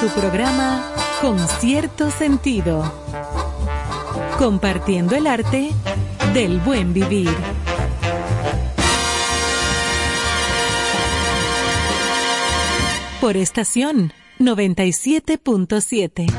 su programa Con cierto sentido. Compartiendo el arte del buen vivir. Por estación 97.7.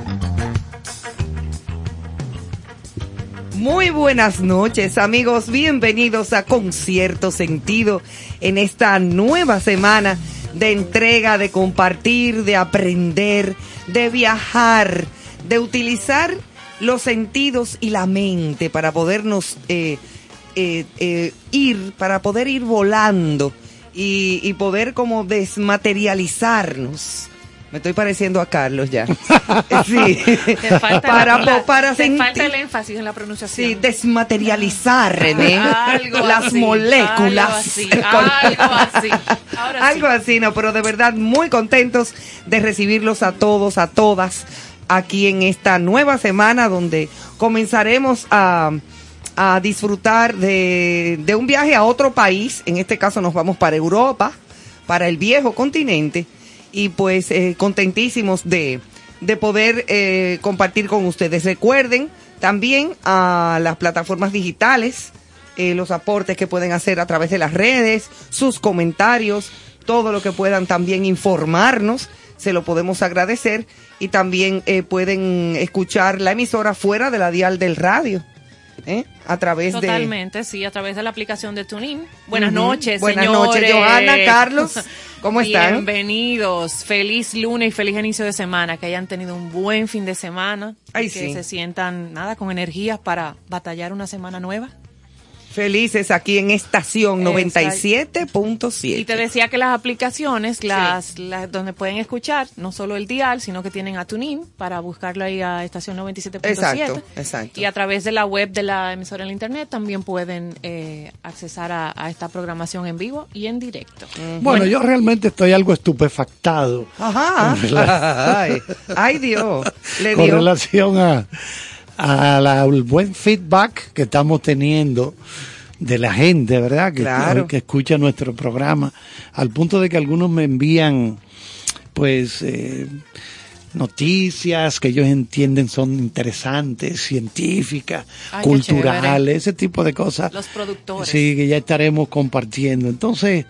Muy buenas noches amigos, bienvenidos a Concierto Sentido en esta nueva semana de entrega, de compartir, de aprender, de viajar, de utilizar los sentidos y la mente para podernos eh, eh, eh, ir, para poder ir volando y, y poder como desmaterializarnos. Me estoy pareciendo a Carlos ya. sí. Te falta, para, la- para te falta el énfasis en la pronunciación. Sí, desmaterializar, René. Algo las así, moléculas. Algo así. Algo así. Ahora sí. Algo así, no, pero de verdad muy contentos de recibirlos a todos, a todas, aquí en esta nueva semana donde comenzaremos a, a disfrutar de, de un viaje a otro país. En este caso nos vamos para Europa, para el viejo continente, y pues eh, contentísimos de, de poder eh, compartir con ustedes. Recuerden también a las plataformas digitales, eh, los aportes que pueden hacer a través de las redes, sus comentarios, todo lo que puedan también informarnos, se lo podemos agradecer y también eh, pueden escuchar la emisora fuera de la dial del radio, ¿eh? a través de... Totalmente, sí, a través de la aplicación de TuneIn. Buenas Ujú. noches, Buenas señores. noches, Johanna, Carlos, ¿cómo están? Bienvenidos. Feliz lunes y feliz inicio de semana. Que hayan tenido un buen fin de semana. Ay, y que sí. se sientan, nada, con energías para batallar una semana nueva. Felices aquí en estación Exacto. 97.7. Y te decía que las aplicaciones, las, las donde pueden escuchar, no solo el dial, sino que tienen a TuneIn para buscarlo ahí a estación 97.7. Exacto, exacto. Y a través de la web de la emisora en la internet también pueden eh, accesar a, a esta programación en vivo y en directo. Bueno, yo realmente estoy algo estupefactado Ajá. Ay, ay, Dios. Le con dio. relación a, al buen feedback que estamos teniendo de la gente, ¿verdad? Que, Claro. que escucha nuestro programa, al punto de que algunos me envían, pues, eh, noticias que ellos entienden son interesantes, científicas, Ay, culturales, ese tipo de cosas. Los productores. Sí, que ya estaremos compartiendo. Entonces,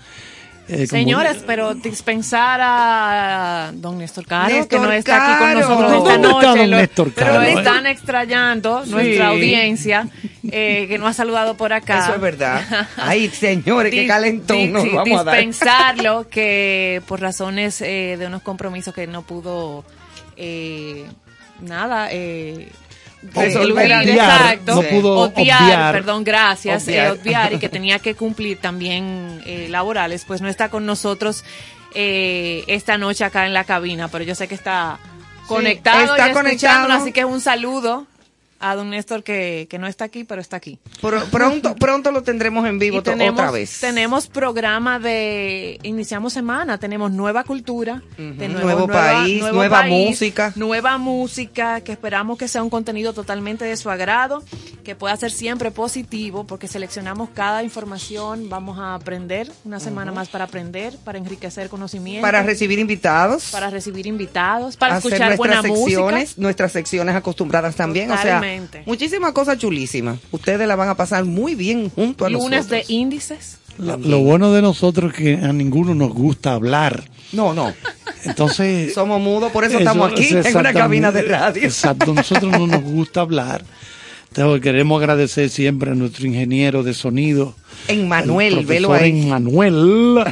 eh, como- Señores, pero dispensar a don Néstor Caro, Néstor que no está aquí con nosotros esta ¿Dónde está noche, don lo- Néstor pero Caro, lo eh? están extrañando, Sí. nuestra audiencia, eh, que no ha saludado por acá. Eso es verdad. Ay, señores, qué calentón nos vamos a dar. dispensarlo que por razones eh, de unos compromisos que no pudo eh, nada eh, Resolver, obviar, exacto. no pudo obviar, obviar. perdón, gracias, Obviar. eh, obviar y que tenía que cumplir también eh, laborales, pues no está con nosotros eh, esta noche acá en la cabina, pero yo sé que está conectado está y escuchándonos, conectado. así que un saludo a don Néstor que, que no está aquí, pero está aquí. Pro- pronto, pronto lo tendremos en vivo tenemos, otra vez. tenemos programa de iniciamos semana, tenemos nueva cultura, de nuevo país, nueva música. nueva música que esperamos que sea un contenido totalmente de su agrado, que pueda ser siempre positivo, porque seleccionamos cada información, vamos a aprender una semana más para aprender, para enriquecer conocimiento, Para recibir invitados. para recibir invitados, para escuchar buena secciones, música. nuestras secciones acostumbradas también. O Totalmente. Muchísimas cosas chulísimas. Ustedes la van a pasar muy bien junto a Lunes de nosotros. índices. Lo, lo bueno de nosotros es que a ninguno nos gusta hablar. No, no. Entonces. Somos mudos, por eso, eso estamos aquí es en una cabina de radio. Exacto, nosotros no nos gusta hablar. Entonces, queremos agradecer siempre a nuestro ingeniero de sonido. En Manuel, el velo ahí. Emmanuel.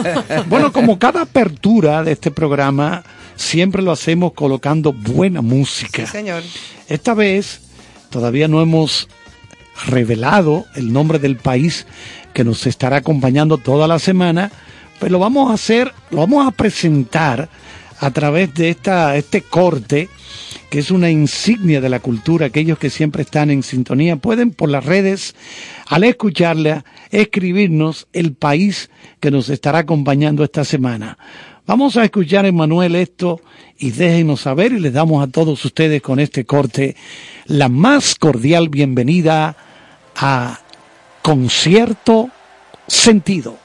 bueno, como cada apertura de este programa, siempre lo hacemos colocando buena música. Sí, señor. Esta vez todavía no hemos revelado el nombre del país que nos estará acompañando toda la semana, pero lo vamos a hacer, lo vamos a presentar a través de esta, este corte que es una insignia de la cultura. Aquellos que siempre están en sintonía pueden por las redes, al escucharla, escribirnos el país que nos estará acompañando esta semana. Vamos a escuchar, Emanuel, esto y déjenos saber y les damos a todos ustedes con este corte la más cordial bienvenida a Concierto Sentido.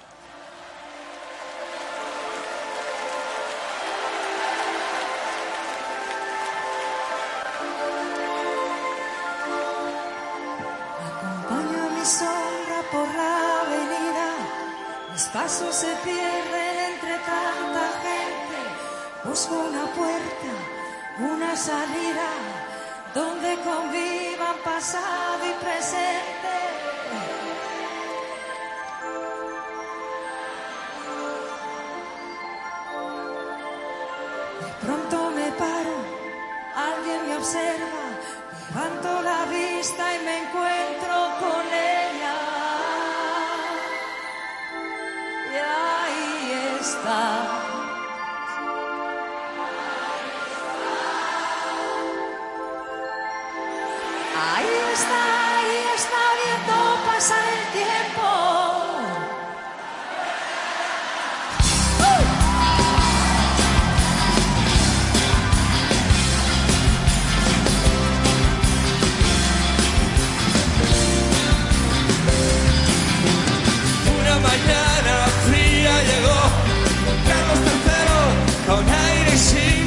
Ahí está.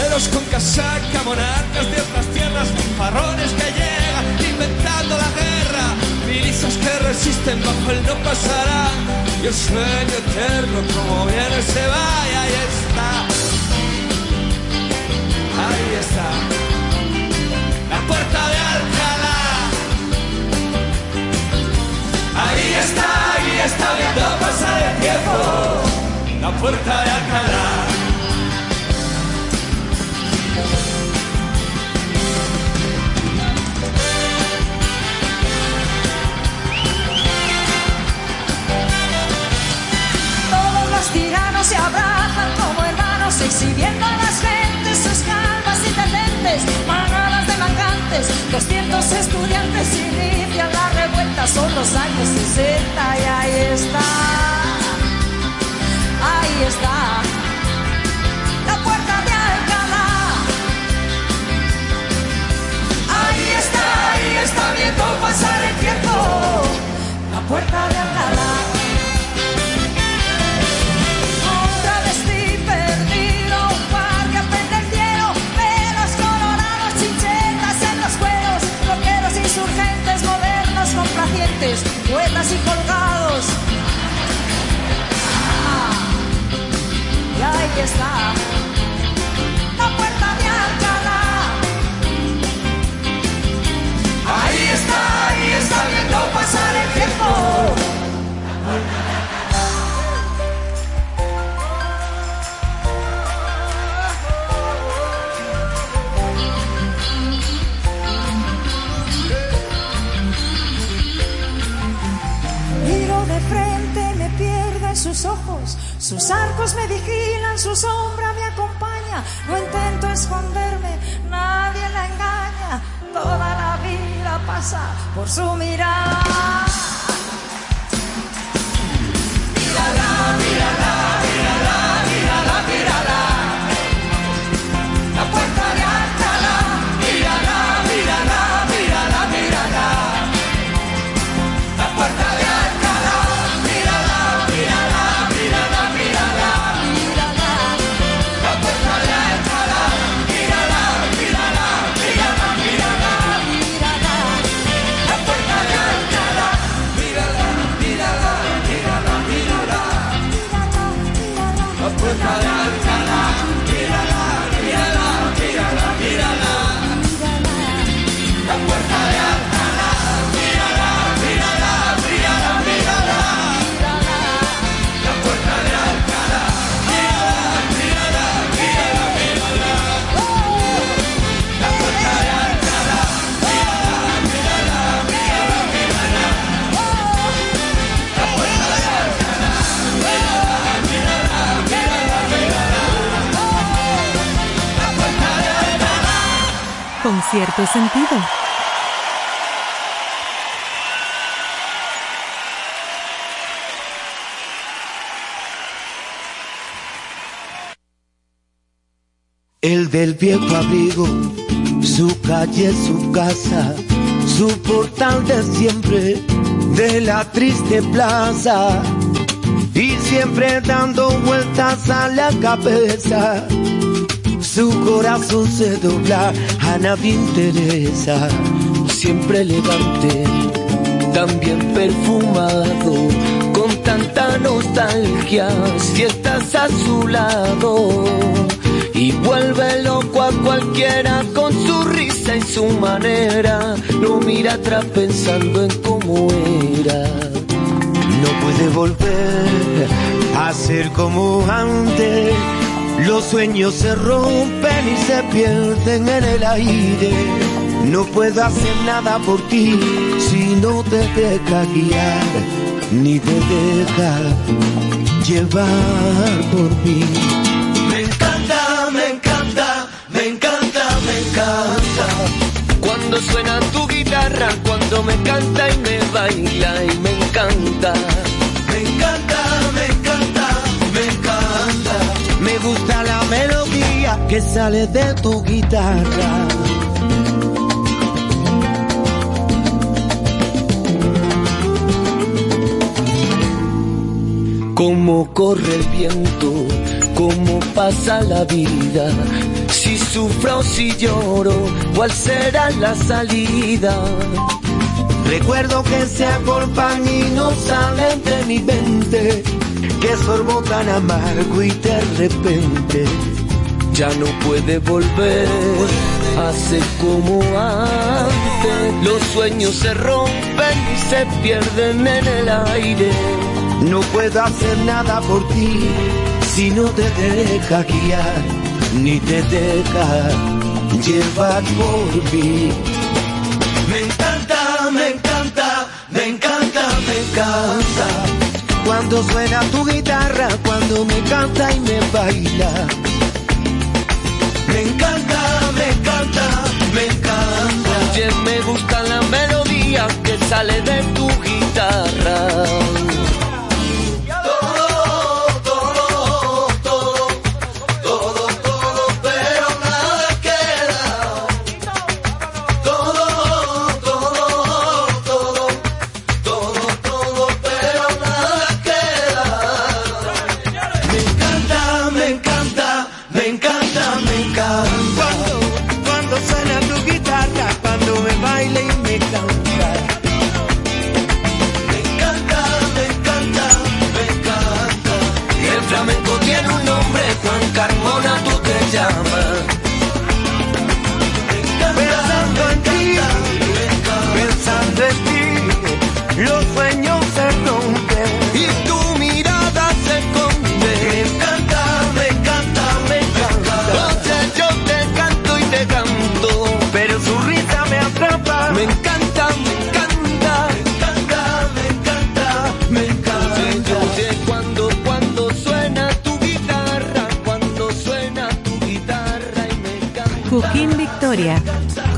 Con casaca, monarcas de otras tierras, farrones que llegan inventando la guerra, milicias que resisten bajo el no pasará, y el sueño eterno como viene se va y ahí está, ahí está, la puerta de Alcalá, ahí está, ahí está viendo pasar el tiempo, la puerta de Alcalá. Tiranos se abrazan como hermanos, exhibiendo a las gentes sus calvas indecentes, manadas de mangantes, 200 estudiantes inician la revuelta, son los años 60 y ahí está, ahí está, la puerta de Alcalá, ahí está, ahí está viendo pasar el tiempo, la puerta de Alcalá. Poetas y colgados. Ah, y ahí está, la puerta de Alcalá. Ahí está, ahí está viendo pasar el tiempo. Sus arcos me vigilan, su sombra me acompaña, no intento esconderme, nadie la engaña, toda la vida pasa por su mirada. Cierto sentido. El del viejo abrigo, su calle, su casa, su portal de siempre, de la triste plaza. Y siempre dando vueltas a la cabeza, su corazón se dobla, a nadie interesa. Siempre elegante, también perfumado, con tanta nostalgia, si estás a su lado y vuelve loco a cualquiera con su risa y su manera. Lo mira atrás pensando en cómo era. No puede volver a ser como antes. Los sueños se rompen y se pierden en el aire. No puedo hacer nada por ti si no te deja guiar, ni te deja llevar por mí. Me encanta, me encanta, me encanta, me encanta. Cuando suena tu guitarra, cuando me canta y me baila y me encanta. Gusta la melodía que sale de tu guitarra. Cómo corre el viento, cómo pasa la vida, si sufro o si lloro, cuál será la salida. Recuerdo que se acorpan y no salen de mi mente, que sorbo tan amargo y de repente ya no puede volver ser como antes. Los sueños se rompen y se pierden en el aire. No puedo hacer nada por ti si no te deja guiar, ni te deja llevar por mí. Me encanta, me encanta, me encanta, me encanta. Cuando suena tu guitarra, cuando me canta y me baila. Me encanta, me encanta, me encanta. Oye, me gusta la melodía que sale de tu guitarra.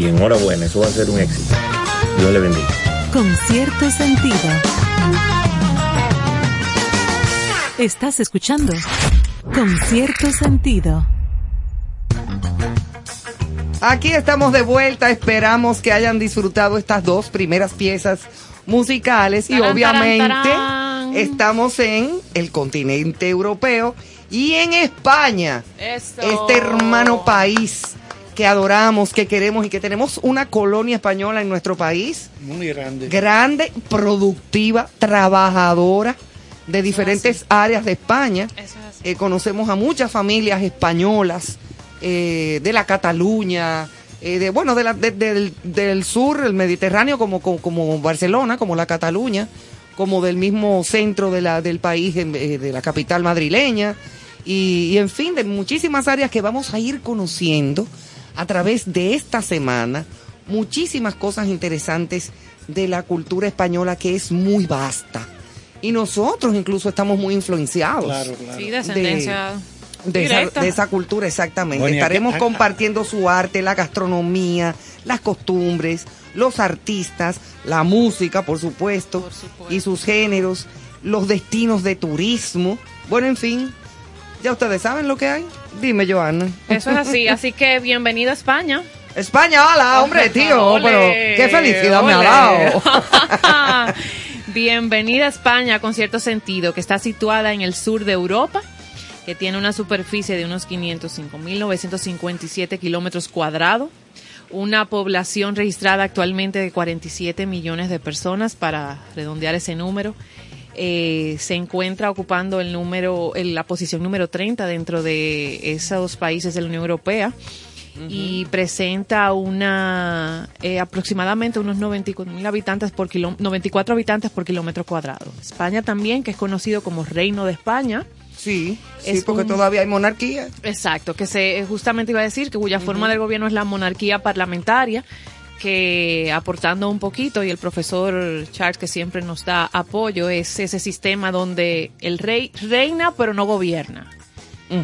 y enhorabuena, eso va a ser un éxito. Dios le bendiga. Con cierto sentido. Estás escuchando Con cierto sentido. Aquí estamos de vuelta, esperamos que hayan disfrutado estas dos primeras piezas musicales y Tarán, obviamente tarán, tarán. estamos en el continente europeo y en España, Eso. este hermano país que adoramos, que queremos y que tenemos una colonia española en nuestro país, Muy grande. grande, productiva, trabajadora de diferentes áreas de España. Eso es así. Eh, conocemos a muchas familias españolas eh, de la Cataluña, eh, de, bueno, de la- de- del, del sur, el Mediterráneo, como, como, como Barcelona, como la Cataluña, como del mismo centro de la, del país, en- eh, de la capital madrileña, y, y en fin, de muchísimas áreas que vamos a ir conociendo a través de esta semana, muchísimas cosas interesantes de la cultura española que es muy vasta. Y nosotros incluso estamos muy influenciados Claro, claro. Sí, descendencia de esa, de esa cultura, exactamente. Bueno, y aquí- Estaremos compartiendo su arte, la gastronomía, las costumbres, los artistas, la música, por supuesto, Por supuesto. y sus géneros, los destinos de turismo. Bueno, en fin, ya ustedes saben lo que hay. Dime, Joana. Eso es así, así que bienvenido a España. España, hola, hombre, tío, pero qué felicidad me ha dado. Bienvenida a España con cierto sentido, que está situada en el sur de Europa, que tiene una superficie de unos 505.957 kilómetros cuadrados, una población registrada actualmente de 47 millones de personas, para redondear ese número. Eh, se encuentra ocupando el número, el- la posición número 30 dentro de esos países de la Unión Europea y presenta una eh, aproximadamente unos 94 mil habitantes por kiló- 94 habitantes por kilómetro cuadrado. España también, que es conocido como Reino de España. Sí, sí, Es porque un- todavía hay monarquía. Exacto, que se justamente iba a decir que cuya forma del gobierno es la monarquía parlamentaria, que aportando un poquito y el profesor Charles que siempre nos da apoyo es ese sistema donde el rey reina pero no gobierna,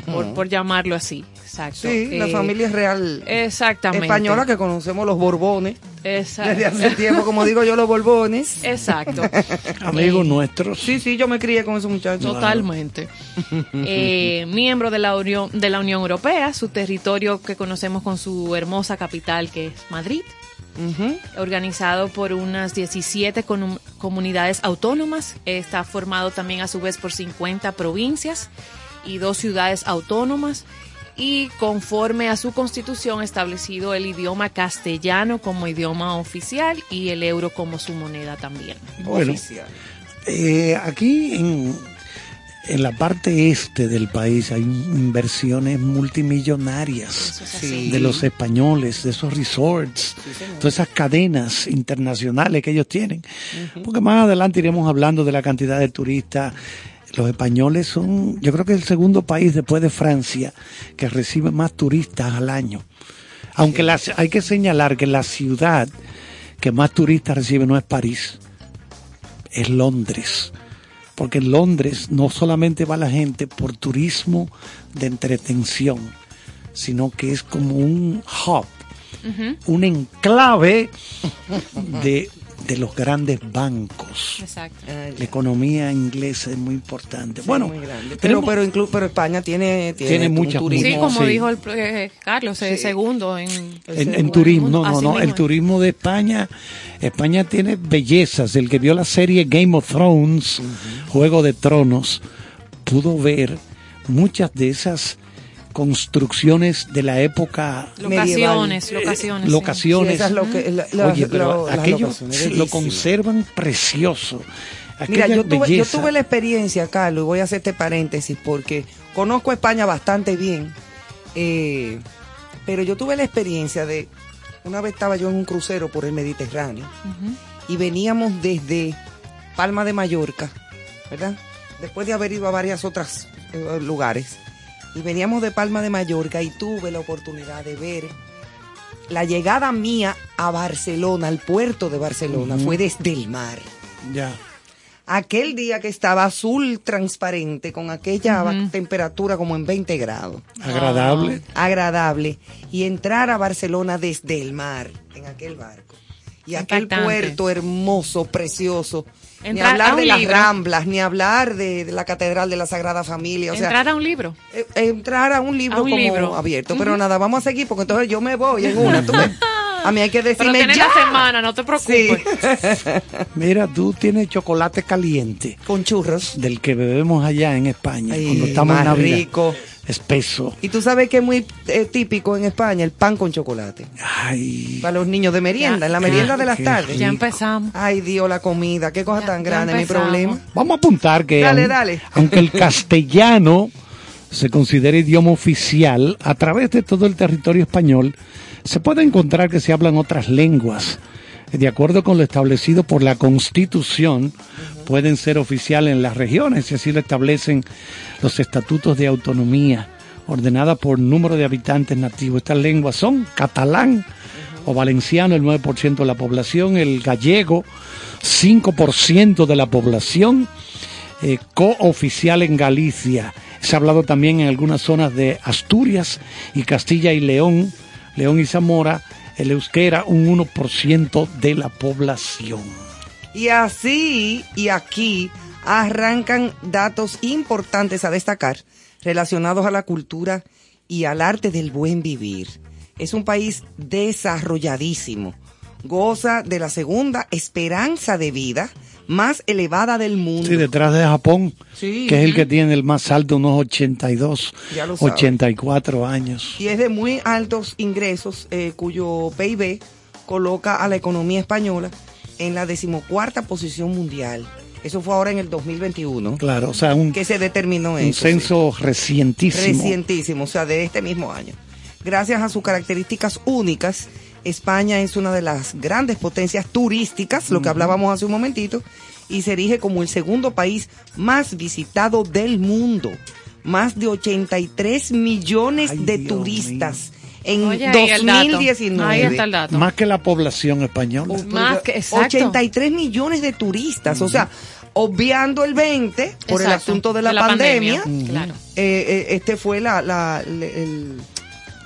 por, por llamarlo así. Exacto. Sí, la Eh, familia real Exactamente. española que conocemos los Borbones. Exacto. Desde hace tiempo, como digo yo, los Borbones. Exacto. Amigos Eh, nuestros. Sí, sí, yo me crié con esos muchachos. Totalmente. Eh, miembro de la, Unión, de la Unión Europea, su territorio que conocemos con su hermosa capital que es Madrid, Organizado por unas 17 conum- comunidades autónomas, está formado también a su vez por 50 provincias y dos ciudades autónomas y conforme a su constitución establecido el idioma castellano como idioma oficial y el euro como su moneda también. Bueno, Oficial. eh, aquí en, en la parte este del país hay inversiones multimillonarias es Sí. de los españoles, de esos resorts, todas esas cadenas internacionales que ellos tienen. Porque más adelante iremos hablando de la cantidad de turistas. Los españoles son, yo creo que es el segundo país después de Francia que recibe más turistas al año. Aunque las- hay que señalar que la ciudad que más turistas recibe no es París, es Londres. Porque en Londres no solamente va la gente por turismo de entretención, sino que es como un hub, un enclave de, de los grandes bancos. Exacto. Ah. La economía inglesa es muy importante. Sí, bueno, muy grande. Pero, tenemos- pero, inclu- pero España tiene, tiene, Tiene un muchas- turismo. Sí, como Sí. dijo el eh, Carlos, el Sí. segundo en, en, en turismo, no, no, Así no, mismo el turismo de España, España tiene bellezas. El que vio la serie Game of Thrones, Juego de Tronos, pudo ver muchas de esas construcciones de la época, Locaciones, locaciones. sí. locaciones. Sí, esas lo que- la- la- Oye, pero lo- las aquello locaciones, lo conservan precioso. Mira, yo tuve, yo tuve la experiencia, Carlos, y voy a hacer este paréntesis porque conozco España bastante bien, eh, pero yo tuve la experiencia de, una vez estaba yo en un crucero por el Mediterráneo y veníamos desde Palma de Mallorca, ¿verdad? Después de haber ido a varias otras eh, lugares, y veníamos de Palma de Mallorca y tuve la oportunidad de ver la llegada mía a Barcelona, al puerto de Barcelona, fue desde el mar Ya. aquel día que estaba azul transparente con aquella temperatura como en 20 grados, Agradable. agradable, y entrar a Barcelona desde el mar en aquel barco. Y aquel puerto hermoso, precioso. Ni Entrar hablar de las ramblas, ni hablar de, de la Catedral de la Sagrada Familia. O sea, Entrar a un libro. eh, entrar a un libro A un como libro. abierto. Pero nada, vamos a seguir porque entonces yo me voy en una. tú. A mí hay que Pero decirme tienes ya. la semana, no te Sí. preocupes. Mira, tú tienes chocolate caliente Con churros. del que bebemos allá en España Ay, cuando estamos en Navidad. rico. Espeso. Y tú sabes que es muy eh, típico en España el pan con chocolate. Ay, Para los niños de merienda, Ya, en la ya. merienda de las tardes. Ya empezamos. Ay, Dios, la comida, qué cosa Ya- tan grande, mi problema. Vamos a apuntar que Dale, aun- dale. aunque el castellano se considera idioma oficial, a través de todo el territorio español Se puede encontrar que se hablan otras lenguas. De acuerdo con lo establecido por la Constitución, pueden ser oficiales en las regiones, y así lo establecen los estatutos de autonomía, ordenada por número de habitantes nativos. Estas lenguas son catalán o valenciano, el 9% de la población, el gallego, 5% de la población, eh, cooficial en Galicia. Se ha hablado también en algunas zonas de Asturias y Castilla y León, León y Zamora, el euskera un 1% de la población. Y así y aquí arrancan datos importantes a destacar relacionados a la cultura y al arte del buen vivir. Es un país desarrolladísimo. Goza de la segunda esperanza de vida más elevada del mundo. Sí, detrás de Japón, Sí. que es el que tiene el más alto, unos 82, Ya lo sabes. 84 años. y es de muy altos ingresos, eh, cuyo PIB coloca a la economía española en la decimocuarta posición mundial. Eso fue ahora en el 2021. Claro, o sea, un, Que se determinó un eso. sí. censo recientísimo. Recientísimo, o sea, de este mismo año. Gracias a sus características únicas, España es una de las grandes potencias turísticas, lo que hablábamos hace un momentito, y se erige como el segundo país más visitado del mundo. Más de 83 millones Ay, de Dios turistas en Oye, ahí el dato. 2019. Ahí está el dato. Más que la población española. Más que- exacto. 83 millones de turistas, o sea, obviando el 20 por el asunto de la, de la pandemia, pandemia, claro. eh, eh, este fue la, el,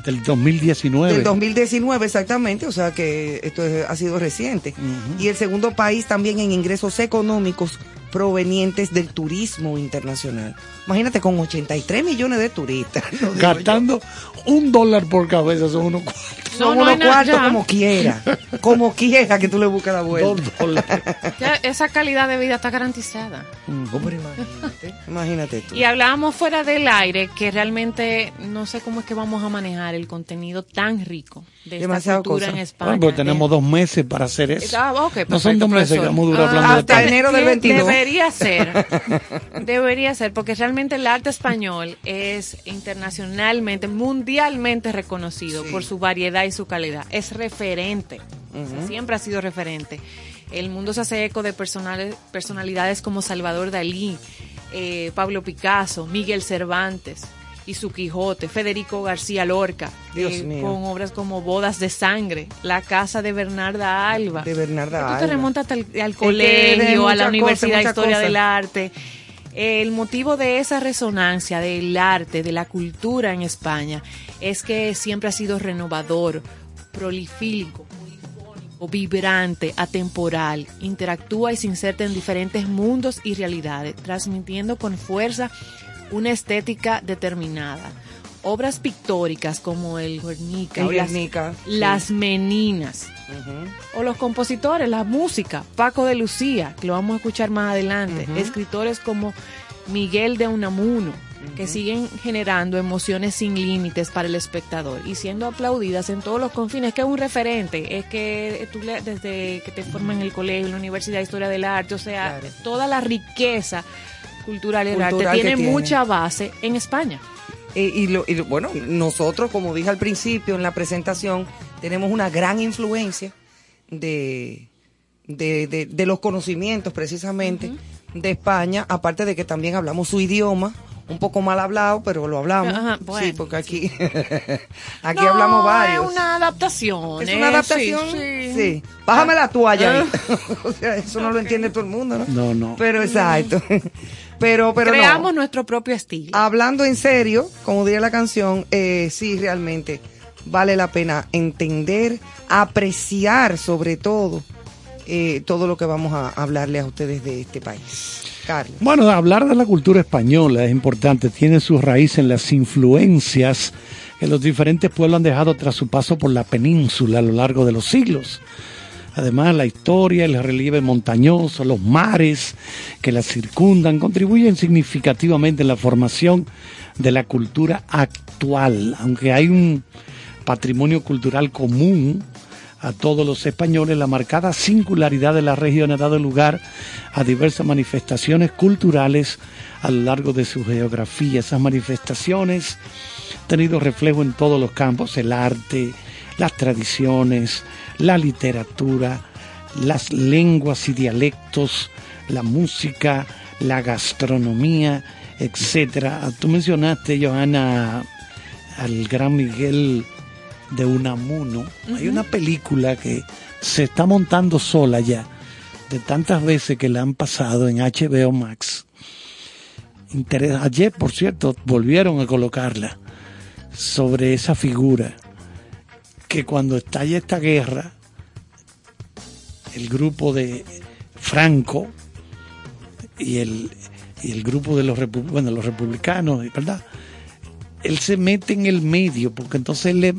Del 2019. del 2019 exactamente, o sea que esto es- ha sido reciente. Y el segundo país también en ingresos económicos provenientes del turismo internacional. Imagínate con 83 millones de turistas. Gastando un dólar por cabeza son unos cuatro. Son No, unos cuartos como quiera, como quiera que tú le busques la vuelta. Dos dólares. Ya esa calidad de vida está garantizada. Hombre, imagínate, imagínate tú. Y hablábamos fuera del aire que realmente no sé cómo es que vamos a manejar el contenido tan rico de esta Demasiado cultura cosa. en España. Bueno, pues tenemos dos meses para hacer eso. Ah, no son dos meses que vamos a durar Ah, hablando de hasta todo. enero del De- 22. Debería ser. debería ser, porque realmente el arte español es internacionalmente, mundialmente reconocido por su variedad y su calidad. Es referente. O sea, siempre ha sido referente. El mundo se hace eco de personales, personalidades como Salvador Dalí, eh, Pablo Picasso, Miguel Cervantes y su Quijote, Federico García Lorca, eh, con obras como Bodas de Sangre, La Casa de Bernarda Alba. De Bernarda Tú te remontas al que colegio, a la Universidad de Historia del Arte. El motivo de esa resonancia del arte, de la cultura en España, es que siempre ha sido renovador, prolifílico, vibrante, atemporal, interactúa y se inserta en diferentes mundos y realidades, transmitiendo con fuerza una estética determinada. Obras pictóricas como el Guernica, El las- Guernica, sí. las Meninas, o los compositores, la música, Paco de Lucía, que lo vamos a escuchar más adelante, escritores como Miguel de Unamuno, que siguen generando emociones sin límites para el espectador y siendo aplaudidas en todos los confines, que es un referente, es que tú le- desde que te forman en el colegio, en la Universidad de Historia del Arte, o sea, Claro. toda la riqueza cultural del arte tiene. mucha base en España. Eh, y, lo- y lo- bueno, nosotros, como dije al principio en la presentación, tenemos una gran influencia de, de, de- de los conocimientos precisamente de España, aparte de que también hablamos su idioma, un poco mal hablado, pero lo hablamos. Ajá, bueno, sí, porque aquí, aquí No, hablamos varios. Es una adaptación. ¿Es eh, una adaptación? Sí. Sí. Bájame la toalla. ahí. o sea, eso no lo entiende todo el mundo, ¿no? No, no. Pero exacto. Pero, pero no. Creamos nuestro propio estilo. Hablando en serio, como diría la canción, eh, sí, realmente vale la pena entender, apreciar sobre todo eh, todo lo que vamos a hablarle a ustedes de este país. Carlos. Bueno, hablar de la cultura española es importante, tiene su raíz en las influencias que los diferentes pueblos han dejado tras su paso por la península a lo largo de los siglos. Además, la historia, el relieve montañoso, los mares que la circundan contribuyen significativamente en la formación de la cultura actual, aunque hay un patrimonio cultural común a todos los españoles, la marcada singularidad de la región ha dado lugar a diversas manifestaciones culturales a lo largo de su geografía. Esas manifestaciones han tenido reflejo en todos los campos, el arte, las tradiciones, la literatura, las lenguas y dialectos, la música, la gastronomía, etcétera. Tú mencionaste, Johanna, al gran Miguel de Unamuno. Hay una película que se está montando sola ya, de tantas veces que la han pasado en HBO Max. Interes- Ayer, por cierto, volvieron a colocarla sobre esa figura que cuando estalla esta guerra, el grupo de Franco y el, y el grupo de los, bueno, los republicanos, ¿verdad? Él se mete en el medio porque entonces le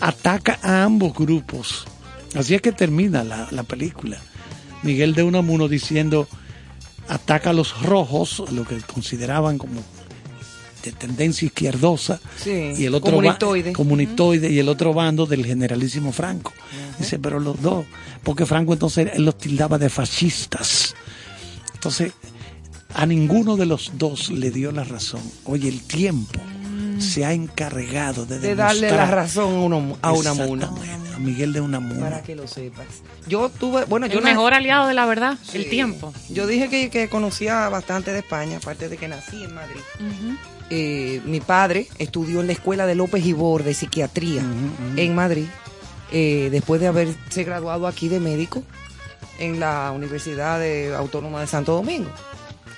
ataca a ambos grupos. Así es que termina la, la película. Miguel de Unamuno diciendo, ataca a los rojos, lo que consideraban como de tendencia izquierdosa, Sí, y el otro comunitoide. comunitoide y el otro bando del generalísimo Franco. Dice, pero los dos, porque Franco entonces él los tildaba de fascistas. Entonces, a ninguno de los dos le dio la razón. Oye, el tiempo se ha encargado de, de darle la razón a uno- a Unamuno. A Miguel de Unamuno. Para que lo sepas. Yo tuve, bueno, yo El mejor aliado de la verdad, Sí. el tiempo. Yo dije que, que conocía bastante de España, aparte de que nací en Madrid. Eh, mi padre estudió en la escuela de López Ibor de psiquiatría en Madrid, eh, después de haberse graduado aquí de médico en la Universidad de- Autónoma de Santo Domingo.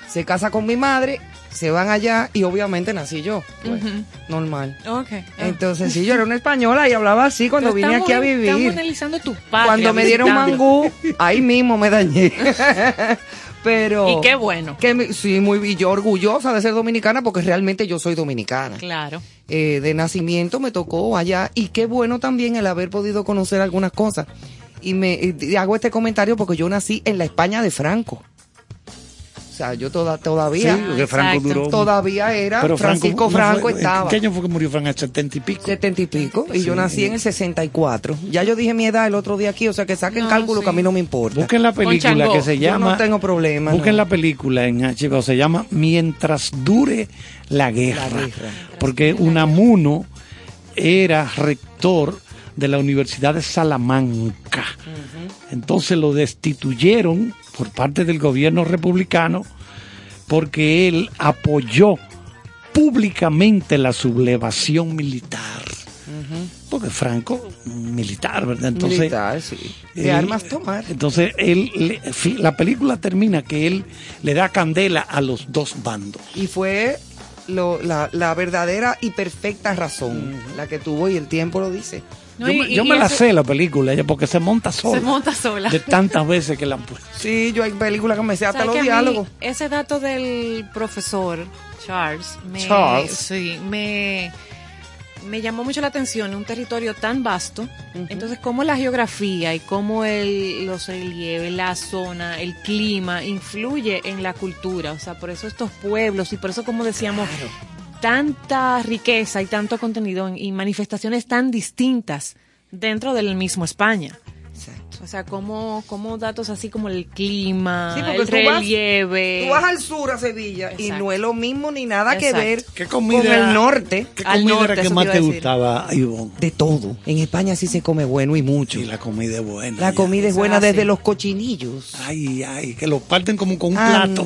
Se casa con mi madre, se van allá y obviamente nací yo. Pues. Normal. Ok. Ah. Entonces, sí, yo era una española y hablaba así cuando Pero vine estamos- aquí a Estamos vivir. analizando tu patria. Cuando me dieron mangú, ahí mismo me dañé. Pero. Y qué bueno. Que me- sí, muy y yo orgullosa de ser dominicana porque realmente yo soy dominicana. Claro. Eh, de nacimiento me tocó allá y qué bueno también el haber podido conocer algunas cosas. Y me y hago este comentario porque yo nací en la España de Franco. O sea, yo toda, todavía, Sí, porque Franco Exacto. duró. todavía era, Pero Francisco ¿no fue- Franco ¿en estaba. ¿Qué año fue que murió Franco? ¿En el setenta y pico? Setenta y pico, y yo Sí. nací en el 64. Ya yo dije mi edad el otro día aquí, o sea que saquen No, cálculo sí. que a mí no me importa. Busquen la película que se Yo llama. no tengo problema. Busquen no. la película en HBO, se llama Mientras dure la guerra. La guerra. Porque Unamuno era rector de la Universidad de Salamanca. Entonces lo destituyeron por parte del gobierno republicano porque él apoyó públicamente la sublevación militar. Porque Franco, militar, ¿verdad? Entonces, Militar, sí. De armas tomar. Entonces, él, le- la película termina que él le da candela a los dos bandos. Y fue lo- la, la verdadera y perfecta razón la que tuvo y el tiempo lo dice. No, yo y- me, y- yo y me la sé la película, porque se monta sola. Se monta sola. De tantas veces que la han puesto. Sí, yo hay películas que me sé hasta ¿Sabes los diálogos. Ese dato del profesor Charles, me, Charles. sí, me, me llamó mucho la atención, un territorio tan vasto. Entonces, cómo la geografía y cómo el, los relieves, la zona, el clima influye en la cultura. O sea, por eso estos pueblos y por eso, como decíamos, tanta riqueza y tanto contenido en- y manifestaciones tan distintas dentro del mismo España. O sea, como, como datos así como el clima, Sí, porque el tú vas- relieve. Tú vas al sur a Sevilla y no es lo mismo ni nada que ver ¿Qué con el norte. ¿Qué Al comida norte, era que más te gustaba, Ivonne? De todo. En España sí se come bueno y mucho. Sí, la comida es buena. La ya. comida es buena así. desde los cochinillos. Ay, ay, que lo parten como con un plato.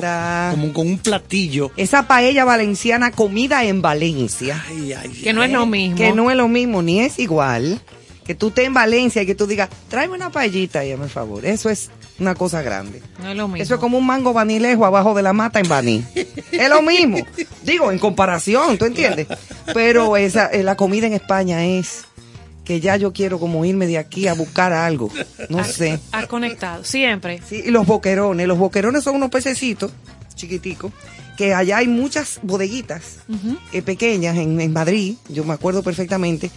Como con un platillo. Esa paella valenciana comida en Valencia. Ay, ay, Que no es lo mismo. Que no es lo mismo, ni es igual. Que tú estés en Valencia y que tú digas, tráeme una paellita y el favor. Eso es una cosa grande. No es lo mismo. Eso es como un mango vanilejo abajo de la mata en Baní. es lo mismo. Digo, en comparación, ¿tú entiendes? Pero esa, eh, la comida en España es que ya yo quiero como irme de aquí a buscar algo. No sé. Has conectado, siempre. Sí, y los boquerones. Los boquerones son unos pececitos chiquiticos que allá hay muchas bodeguitas eh, pequeñas en, en Madrid, yo me acuerdo perfectamente,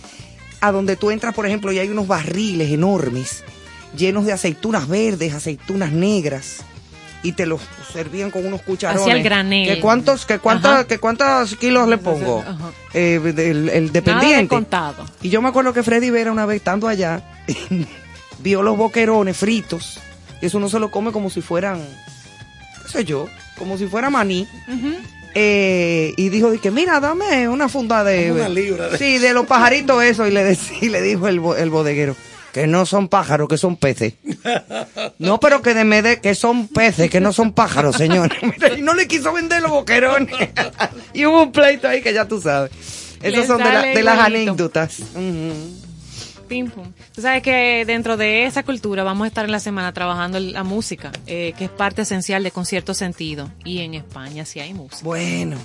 a donde tú entras, por ejemplo, y hay unos barriles enormes llenos de aceitunas verdes, aceitunas negras. Y te los servían con unos cucharones. Hacia el granel. ¿Que cuántos, que cuántos, Ajá. que cuántos kilos le pongo? Eh, el, el Nada de dependiente. contado. Y yo me acuerdo que Freddy Vera una vez estando allá, vio los boquerones fritos. Y eso uno se lo come como si fueran, qué sé yo, como si fuera maní. Eh, y dijo, que mira, dame una funda de... Una libra de- Sí, de los pajaritos eso. Y le, decí- y le dijo el, bo- el bodeguero, que no son pájaros, que son peces. No, pero que de, de que son peces, que no son pájaros, señor. y no le quiso vender los boquerones. y hubo un pleito ahí que ya tú sabes. Esas son de, la- de las anécdotas. Ujú. Pim, pum. Tú sabes que dentro de esa cultura vamos a estar en la semana trabajando la música, eh, que es parte esencial de Concierto Sentido. Y en España sí hay música. Bueno.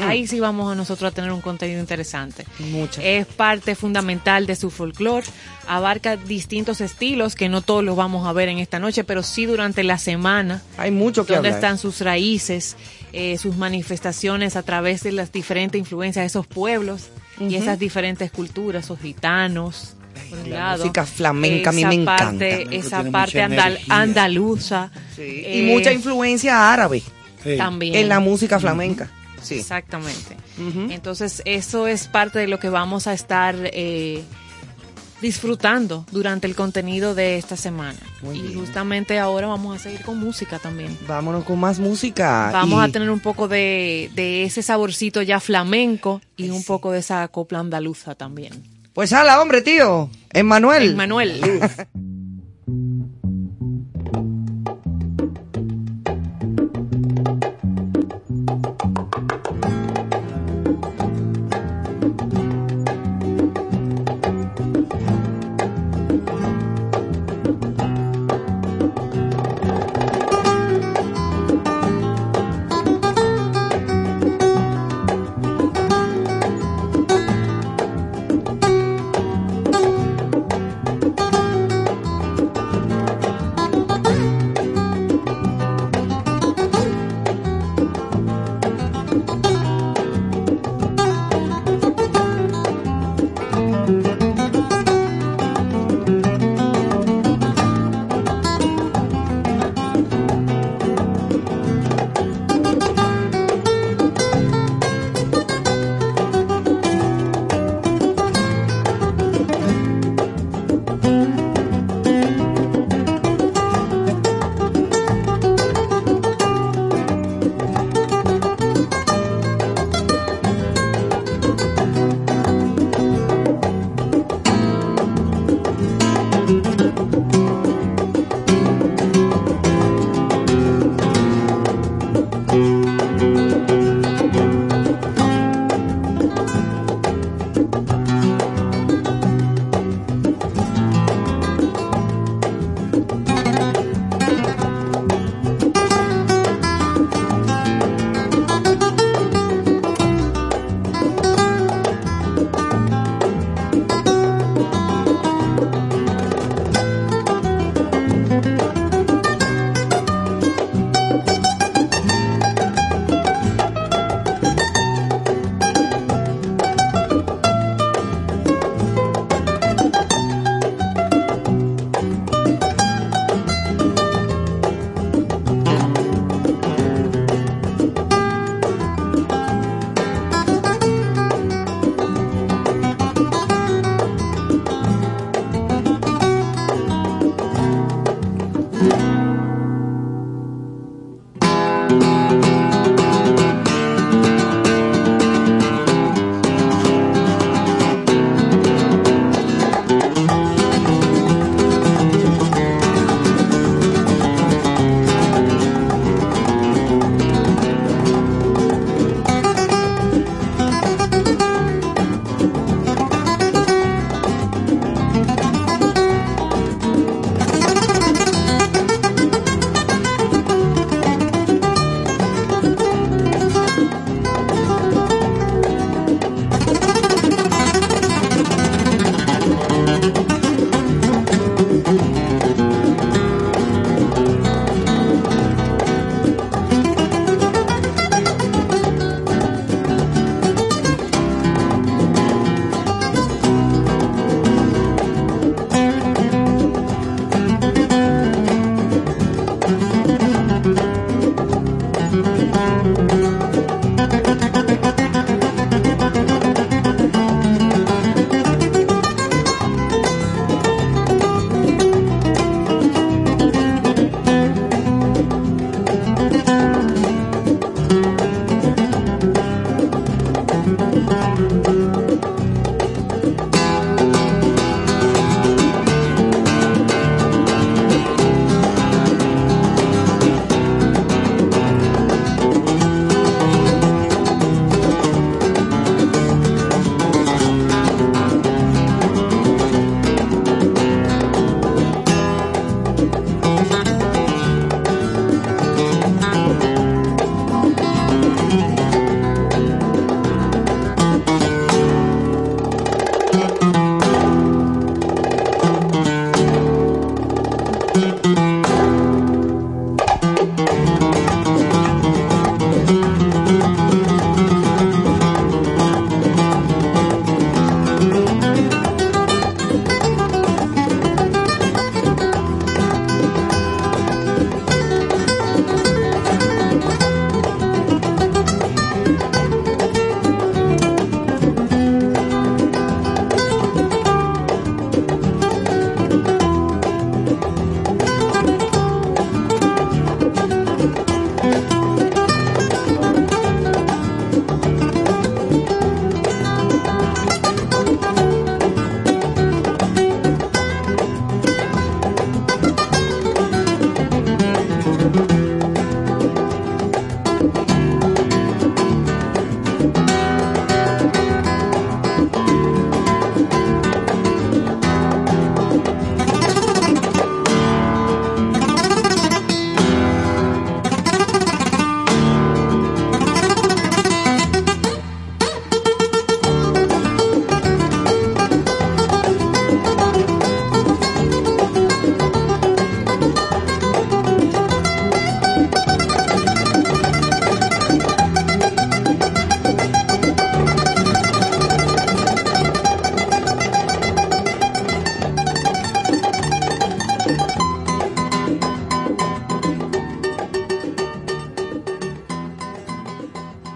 Ahí sí vamos a nosotros a tener un contenido interesante. Mucho. Es parte fundamental de su folclore, abarca distintos estilos que no todos los vamos a ver en esta noche, pero sí durante la semana. Hay mucho que Donde hablar. están sus raíces, eh, sus manifestaciones a través de las diferentes influencias de esos pueblos y esas diferentes culturas, esos gitanos. Por un la lado, música flamenca a mí esa me encanta. parte- Esa parte mucha andal- energía. andaluza. y eh, mucha influencia árabe Sí. también. en la música flamenca. Sí. Exactamente. Entonces, eso es parte de lo que vamos a estar eh, disfrutando durante el contenido de esta semana. Muy y bien. justamente ahora vamos a seguir con música también. Vámonos con más música. Vamos y- a tener un poco de, de ese saborcito ya flamenco y un poco de esa copla andaluza también. Pues hala, hombre, tío. Emmanuel. Manuel.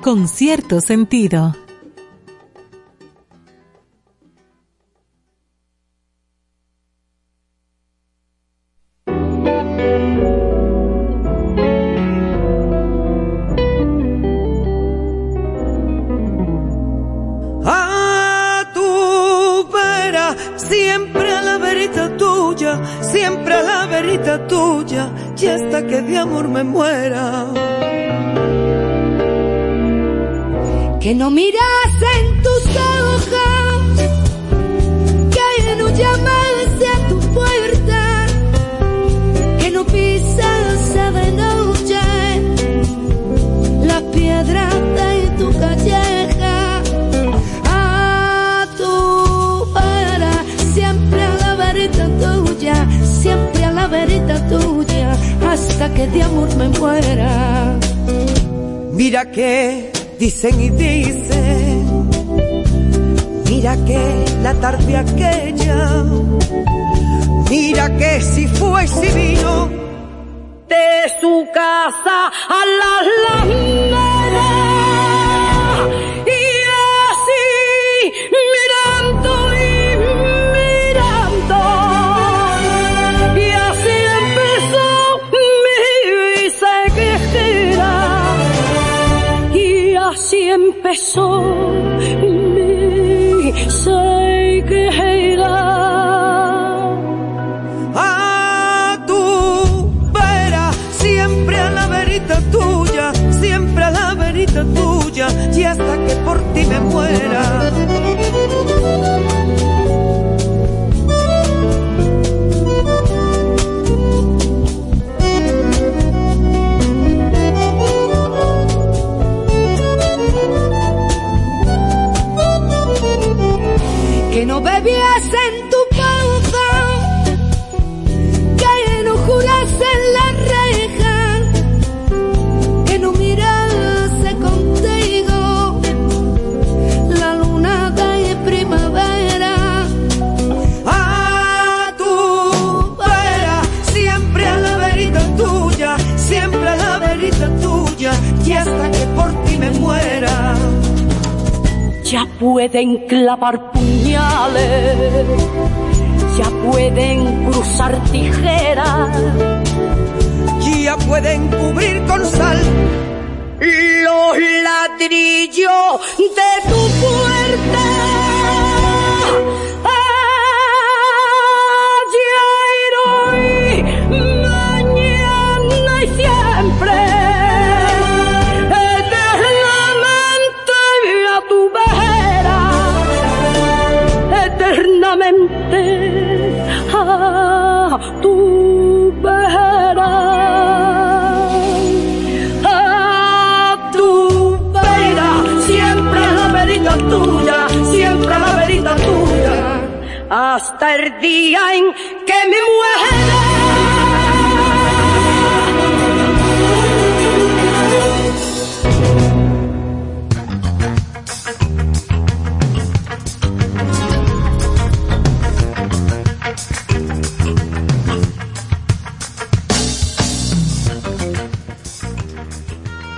con cierto sentido. Pueden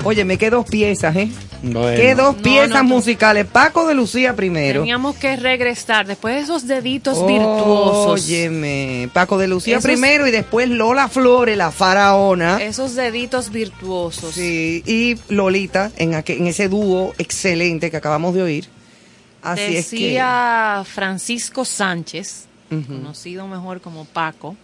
Oye, me quedé dos piezas, ¿eh? Bueno. Qué dos piezas no, no. musicales. Paco de Lucía primero. Teníamos que regresar después de esos deditos virtuosos. Óyeme, Paco de Lucía Esos- primero y después Lola Flores, la faraona. Esos deditos virtuosos. Sí, y Lolita en, aquel- en ese dúo excelente que acabamos de oír. Así es que. Decía Francisco Sánchez, conocido mejor como Paco,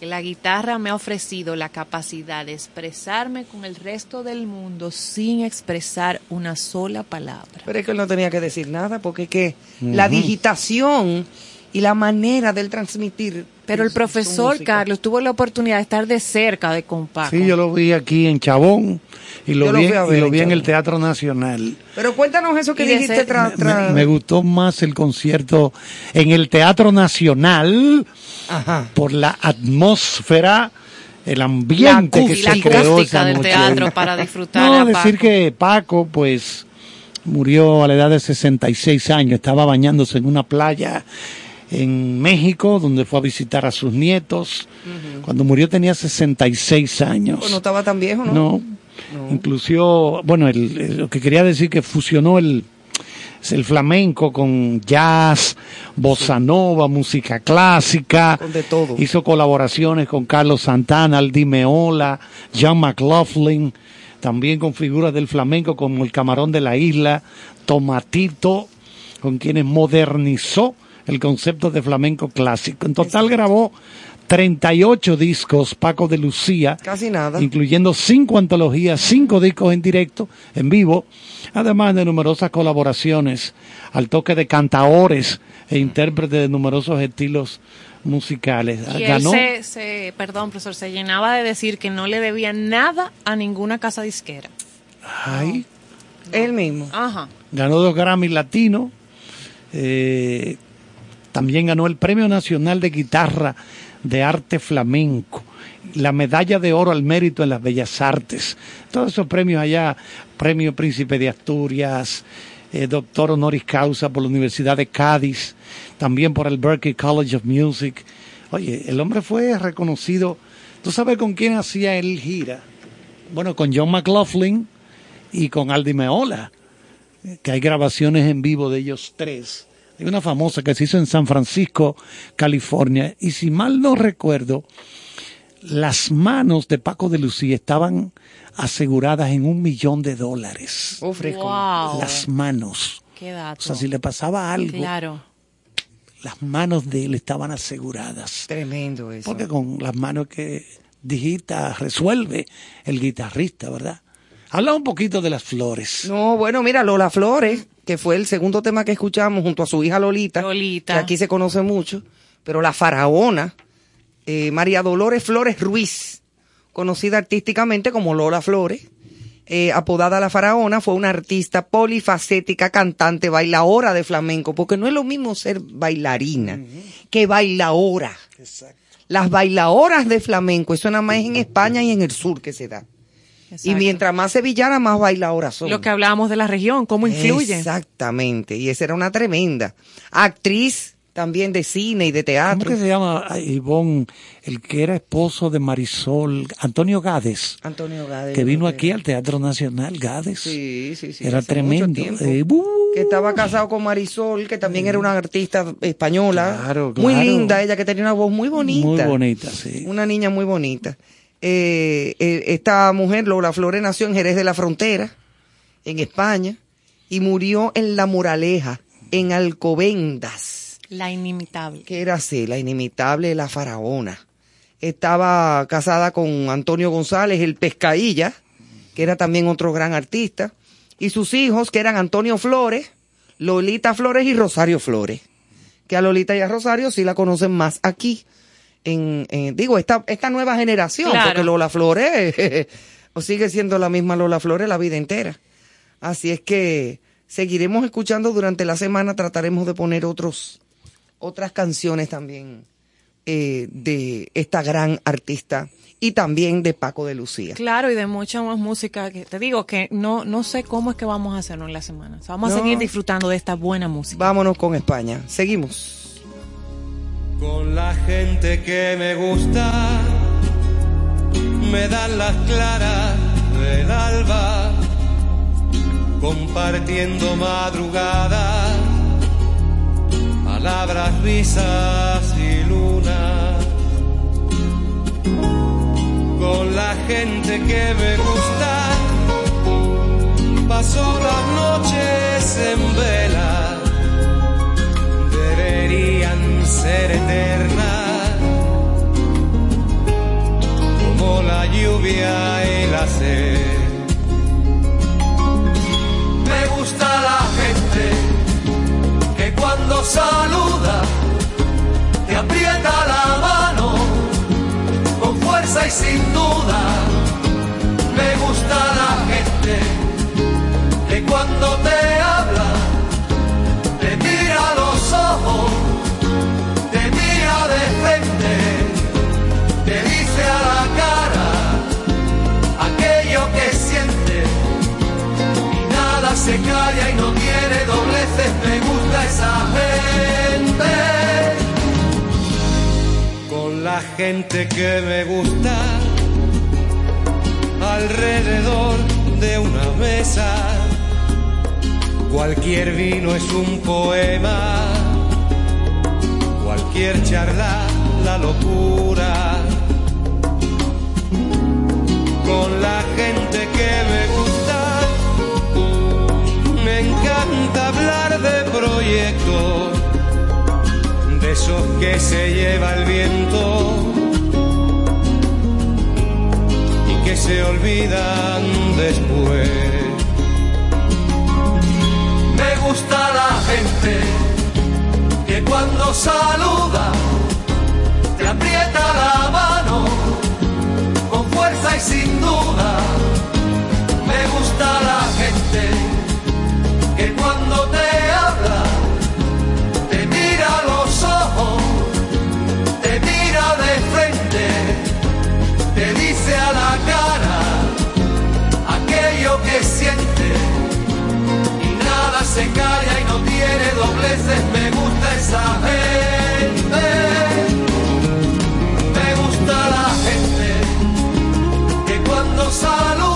que la guitarra me ha ofrecido la capacidad de expresarme con el resto del mundo sin expresar una sola palabra. Pero es que él no tenía que decir nada porque es que la digitación y la manera del transmitir. Pero el profesor. Carlos tuvo la oportunidad de estar de cerca de con Paco. Sí, yo lo vi aquí en Chabón y lo vi, y lo en vi en el. Teatro Nacional. Pero cuéntanos eso que dijiste tras. Me, tra- me gustó más el concierto en el Teatro Nacional Ajá. por la atmósfera, el ambiente que la se creó esa del noche. teatro para disfrutar No, a decir Paco. que Paco, pues, murió a la edad de 66 años, estaba bañándose en una playa en México, donde fue a visitar a sus nietos. Cuando murió tenía 66 años. Pues no estaba tan viejo, ¿no? No, incluso, bueno, el- el- lo que quería decir que fusionó el, el flamenco con jazz, bossa nova, música clásica. Con de todo. Hizo colaboraciones con Carlos Santana, Aldi Meola, John McLaughlin, también con figuras del flamenco como el Camarón de la Isla, Tomatito, con quienes modernizó el concepto de flamenco clásico. En total grabó 38 discos Paco de Lucía, Casi nada. incluyendo cinco antologías, cinco discos en directo, en vivo, además de numerosas colaboraciones al toque de cantaores e intérpretes de numerosos estilos musicales. Y él Ganó se, se- perdón, profesor, se llenaba de decir que no le debía nada a ninguna casa disquera. ay, Él mismo. Ajá. ganó dos Grammys latinos, eh, también ganó el Premio Nacional de Guitarra de Arte Flamenco, la Medalla de Oro al Mérito en las Bellas Artes, todos esos premios allá, Premio Príncipe de Asturias, eh, Doctor Honoris Causa por la Universidad de Cádiz, también por el Berklee College of Music. Oye, el hombre fue reconocido, ¿tú sabes con quién hacía él gira? Bueno, con John McLaughlin y con Aldi Meola que hay grabaciones en vivo de ellos tres. Hay una famosa que se hizo en San Francisco, California, y si mal no recuerdo, las manos de Paco de Lucía estaban aseguradas en un millón de dólares. Oh. Wow. Las manos. Qué dato. O sea, si le pasaba algo, Claro. las manos de él estaban aseguradas. Tremendo eso. Porque con las manos que digita, resuelve el guitarrista, ¿verdad? Habla un poquito de las flores. No, bueno, mira, Lola Flores, que fue el segundo tema que escuchamos junto a su hija Lolita, Lolita. que aquí se conoce mucho, pero la faraona, eh, María Dolores Flores Ruiz, conocida artísticamente como Lola Flores, eh, apodada la faraona, fue una artista polifacética, cantante, bailaora de flamenco, porque no es lo mismo ser bailarina que bailaora. Las bailaoras de flamenco, eso nada más es en España y en el sur que se da. Y mientras más sevillana, más bailaoras son. Lo que hablábamos de la región, cómo influye. Exactamente, y esa era una tremenda. Actriz también de cine y de ¿Cómo teatro. que se llama Ivonne, el que era esposo de Marisol, Antonio Gades, Antonio Gades. que vino aquí al Teatro Nacional, Gades? Sí, sí, sí. Era tremendo. mucho tiempo. Eh, ¡bu! que estaba casado con Marisol, que también era una artista española. Claro, Muy claro. linda, ella que tenía una voz muy bonita. Muy bonita, sí. Una niña muy bonita. Eh, eh, esta mujer, Lola Flores, nació en Jerez de la Frontera, en España, y murió en La Moraleja, en Alcobendas. La inimitable. que era así, la inimitable La Faraona. Estaba casada con Antonio González, el Pescailla, que era también otro gran artista, y sus hijos, que eran Antonio Flores, Lolita Flores y Rosario Flores. Que a Lolita y a Rosario sí la conocen más aquí. En, en- digo, esta, esta nueva generación, Claro. porque Lola Flores o sigue siendo la misma Lola Flores la vida entera. Así es que seguiremos escuchando durante la semana, trataremos de poner otros, otras canciones también eh, de esta gran artista y también de Paco de Lucía. Claro, y de mucha más música que te digo que no, no sé cómo es que vamos a hacerlo en la semana. O sea, vamos a seguir disfrutando de esta buena música. Vámonos con España. Seguimos. Con la gente que me gusta, me dan las claras del alba. compartiendo madrugadas, palabras, risas y luna. Con la gente que me gusta, paso las noches en vela, deberían ser eternas, como la lluvia y la sed. Me gusta la gente que cuando saluda te aprieta la mano con fuerza y sin duda. Me gusta la gente se calla y no tiene dobleces. Me gusta esa gente con la gente que me gusta alrededor de una mesa. Cualquier vino es un poema, cualquier charla la locura. Con la gente que me gusta, hablar de proyectos de esos que se lleva el viento y que se olvidan después. Me gusta la gente que cuando saluda te aprieta la mano con fuerza y sin duda. Me gusta la gente que cuando te habla te mira a los ojos, te mira de frente, te dice a la cara aquello que siente y nada se calla y no tiene dobleces. Me gusta esa gente, me gusta la gente que cuando saluda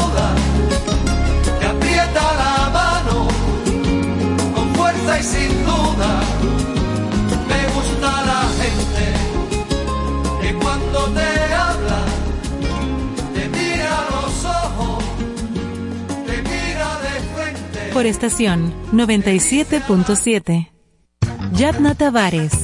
Por estación 97.7. Yadna Tavares,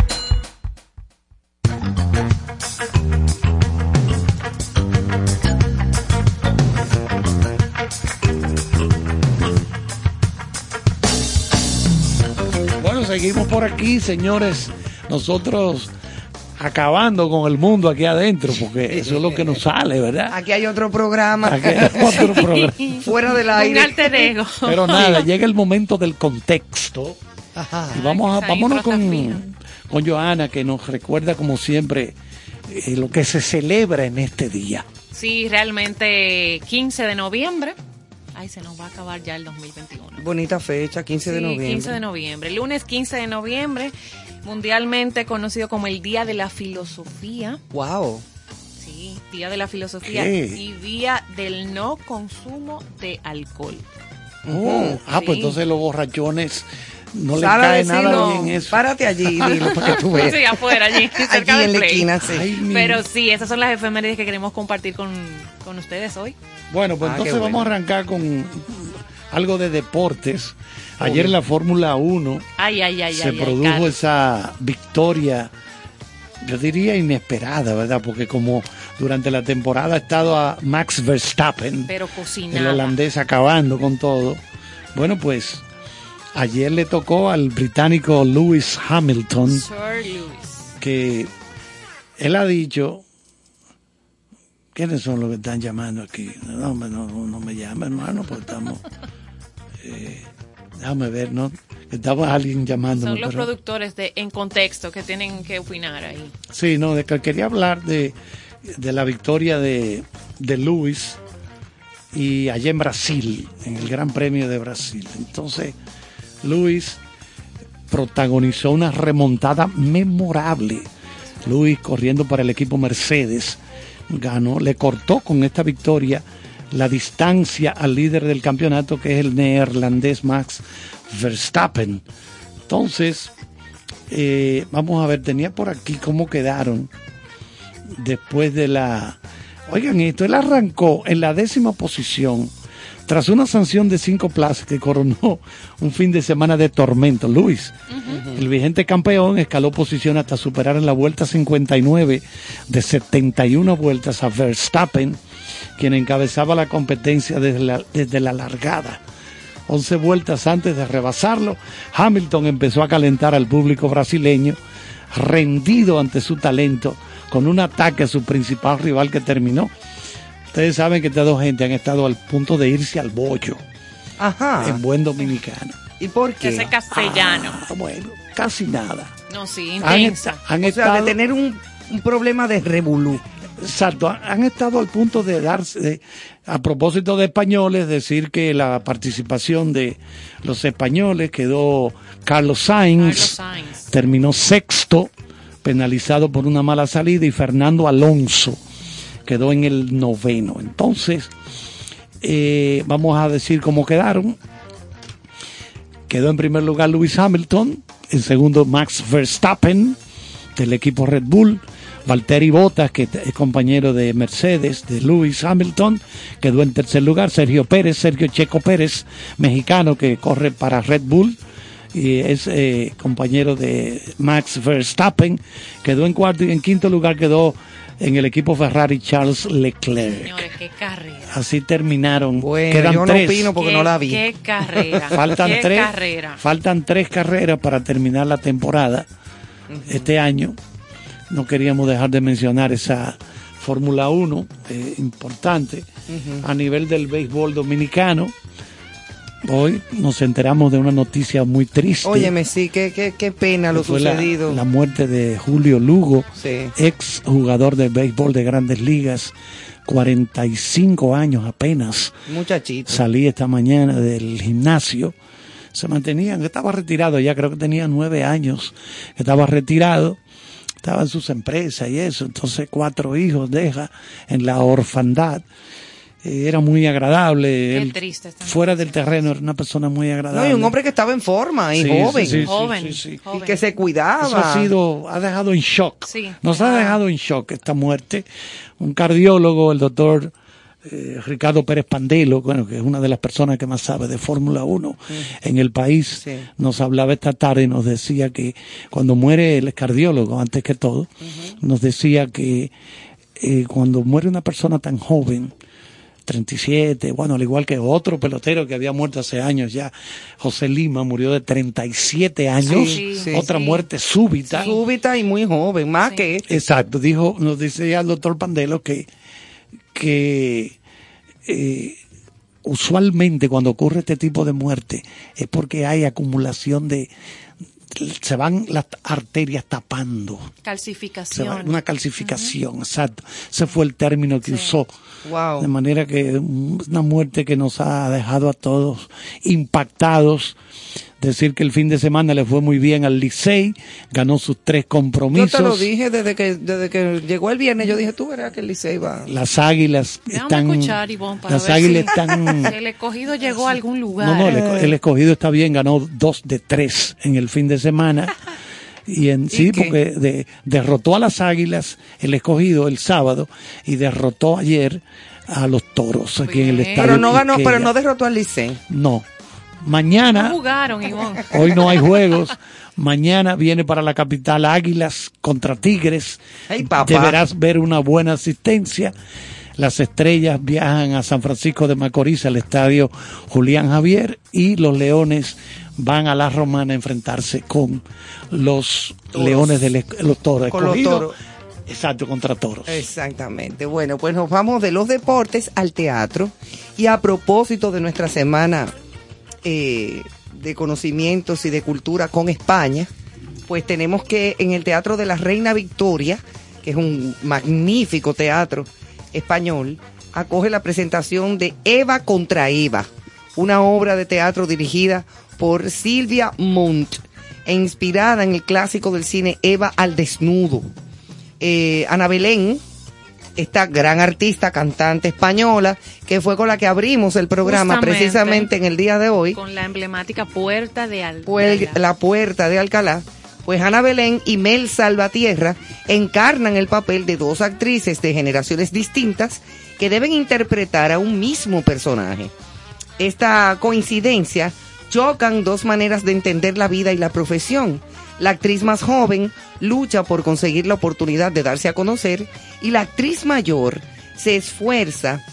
Por aquí, señores. Nosotros acabando con el mundo aquí adentro, porque eso es lo que nos sale, ¿verdad? Aquí hay otro programa. Aquí hay otro programa. Fuera del Un aire. alter ego. Pero nada, llega el momento del contexto. Y vamos a, vámonos con, con Joana, que nos recuerda como siempre eh, lo que se celebra en este día. Sí, realmente 15 de noviembre. Ay, se nos va a acabar ya el 2021. Bonita fecha, 15 de noviembre. 15 de noviembre. Lunes 15 de noviembre, mundialmente conocido como el Día de la Filosofía. Wow. Sí, Día de la Filosofía ¿Qué? y Día del no consumo de alcohol. Oh, ah, pues entonces los borrachones no le cae decirlo. nada bien eso. Párate allí y dilo para que tú veas. Sí, afuera, allí, Aquí cerca en la play. esquina, sí. Ay, Pero sí, esas son las efemérides que queremos compartir con, con ustedes hoy. Bueno, pues Ah, entonces bueno. vamos a arrancar con algo de deportes. Ayer en la Fórmula 1 Ay, ay, ay, se produjo esa victoria yo diría inesperada, ¿verdad? Porque como durante la temporada ha estado a Max Verstappen, Pero el holandés acabando con todo. Bueno, pues ayer le tocó al británico Lewis Hamilton, Sir Lewis. que él ha dicho, ¿quiénes son los que están llamando aquí? No, no, no, no me llama, hermano, porque estamos... eh, déjame ver, ¿no? Estaba alguien llamándome. Son los pero- productores de En Contexto que tienen que opinar ahí. Sí, no, de que quería hablar de, de la victoria de, de Luis y allá en Brasil, en el Gran Premio de Brasil. Entonces, Luis protagonizó una remontada memorable. Luis corriendo para el equipo Mercedes ganó, le cortó con esta victoria la distancia al líder del campeonato que es el neerlandés Max Verstappen. Entonces, eh, vamos a ver, tenía por aquí cómo quedaron después de la... Oigan esto, él arrancó en la décima posición tras una sanción de cinco plazas que coronó un fin de semana de tormento. Luis, el vigente campeón, escaló posición hasta superar en la vuelta 59 de 71 vueltas a Verstappen, quien encabezaba la competencia desde la, desde la largada. 11 vueltas antes de rebasarlo, Hamilton empezó a calentar al público brasileño, rendido ante su talento, con un ataque a su principal rival que terminó. Ustedes saben que estas dos gente han estado al punto de irse al bollo, Ajá. en buen dominicano. ¿Y por qué? Ese castellano. Ah, bueno, casi nada. No, sí, Han, intensa. esta- han o sea, de tener un, un problema de revolú. exacto, han- han estado al punto de darse, de- a propósito de españoles, decir que la participación de los españoles quedó Carlos Sainz, Carlos Sainz. terminó sexto, penalizado por una mala salida, y Fernando Alonso quedó en el noveno. Entonces, eh, vamos a decir cómo quedaron. Quedó en primer lugar Lewis Hamilton, en segundo Max Verstappen del equipo Red Bull, Valtteri Bottas, que es compañero de Mercedes, de Lewis Hamilton, quedó en tercer lugar, Sergio Pérez, Sergio Checo Pérez, mexicano que corre para Red Bull, y es eh, compañero de Max Verstappen, quedó en cuarto y en quinto lugar quedó en el equipo Ferrari Charles Leclerc. Señores, qué carrera. Así terminaron. Bueno, Quedan yo no tres. opino porque no la vi. Qué carrera. Faltan qué tres, carrera. faltan tres carreras para terminar la temporada este año. No queríamos dejar de mencionar esa Fórmula 1 eh, importante a nivel del béisbol dominicano. Hoy nos enteramos de una noticia muy triste. Óyeme, sí, qué, qué, qué pena lo la- sucedido. La, muerte de Julio Lugo, Sí. ex jugador de béisbol de grandes ligas, 45 años apenas. Muchachito. Salí esta mañana del gimnasio. Se mantenían, estaba retirado ya, creo que tenía nueve años. Estaba retirado, estaba en sus empresas y eso. Entonces, cuatro hijos deja en la orfandad. Eh, era muy agradable. Qué Él, triste esta fuera del terreno, era una persona muy agradable. No, y un hombre que estaba en forma y Sí, joven. sí, sí, Joven, sí, sí. Y joven. que se cuidaba. Eso ha sido, ha dejado en shock. Sí. Nos ha dejado en shock esta muerte. Un cardiólogo, el doctor eh, Ricardo Pérez Pandelo, bueno, que es una de las personas que más sabe de Fórmula 1 en el país, Sí. nos hablaba esta tarde y nos decía que cuando muere el cardiólogo, antes que todo, nos decía que eh, cuando muere una persona tan joven, 37, bueno, al igual que otro pelotero que había muerto hace años ya, José Lima murió de 37 años, Sí, sí, otra sí. muerte súbita. Súbita y muy joven, más que este. Exacto, dijo, nos dice ya el doctor Pandelo que, que eh, usualmente cuando ocurre este tipo de muerte es porque hay acumulación de se van las arterias tapando, va- Calcificación. una calcificación, exacto. Ese fue el término que usó. Wow. De manera que una muerte que nos ha dejado a todos impactados. Decir que el fin de semana le fue muy bien al Licey, ganó sus tres Yo compromisos. te lo dije desde que, desde que llegó el viernes. Yo dije, tú verás que el Licey va. Las águilas Déjame están. escuchar, Ivonne, para las ver águilas si están. el escogido llegó a algún lugar. No, no, el, esco- el escogido está bien, ganó dos de tres en el fin de semana. Y en sí, qué? porque de- derrotó a las águilas, el escogido el sábado, y derrotó ayer a los toros aquí en el estadio. Pero no ganó, Quiqueya. pero no derrotó al Licey. No. No Mañana, jugaron, Ivonne. hoy no hay juegos. Mañana viene para la capital Águilas contra Tigres. Ay, papá. Deberás ver una buena asistencia. Las estrellas viajan a San Francisco de Macorís, al estadio Julián Javier, y los Leones van a la Romana a enfrentarse con los Toros. Leones del los Toros. Con los. Toros. Exacto, contra Toros. Exactamente. Bueno, pues nos vamos de los deportes al teatro. Y a propósito de nuestra semana eh, de conocimientos y de cultura con España, pues tenemos que en el Teatro de la Reina Victoria, que es un magnífico teatro español, acoge la presentación de Eva contra Eva, una obra de teatro dirigida por Silvia Montt e inspirada en el clásico del cine Eva al desnudo. Eh, Ana Belén, esta gran artista, cantante española, que fue con la que abrimos el programa Justamente. precisamente en el día de hoy, Con la emblemática puerta de Al. pues, la puerta de Alcalá, pues Ana Belén y Mel Salvatierra encarnan el papel de dos actrices de generaciones distintas que deben interpretar a un mismo personaje. Esta coincidencia chocan dos maneras de entender la vida y la profesión. La actriz más joven lucha por conseguir la oportunidad de darse a conocer y la actriz mayor se esfuerza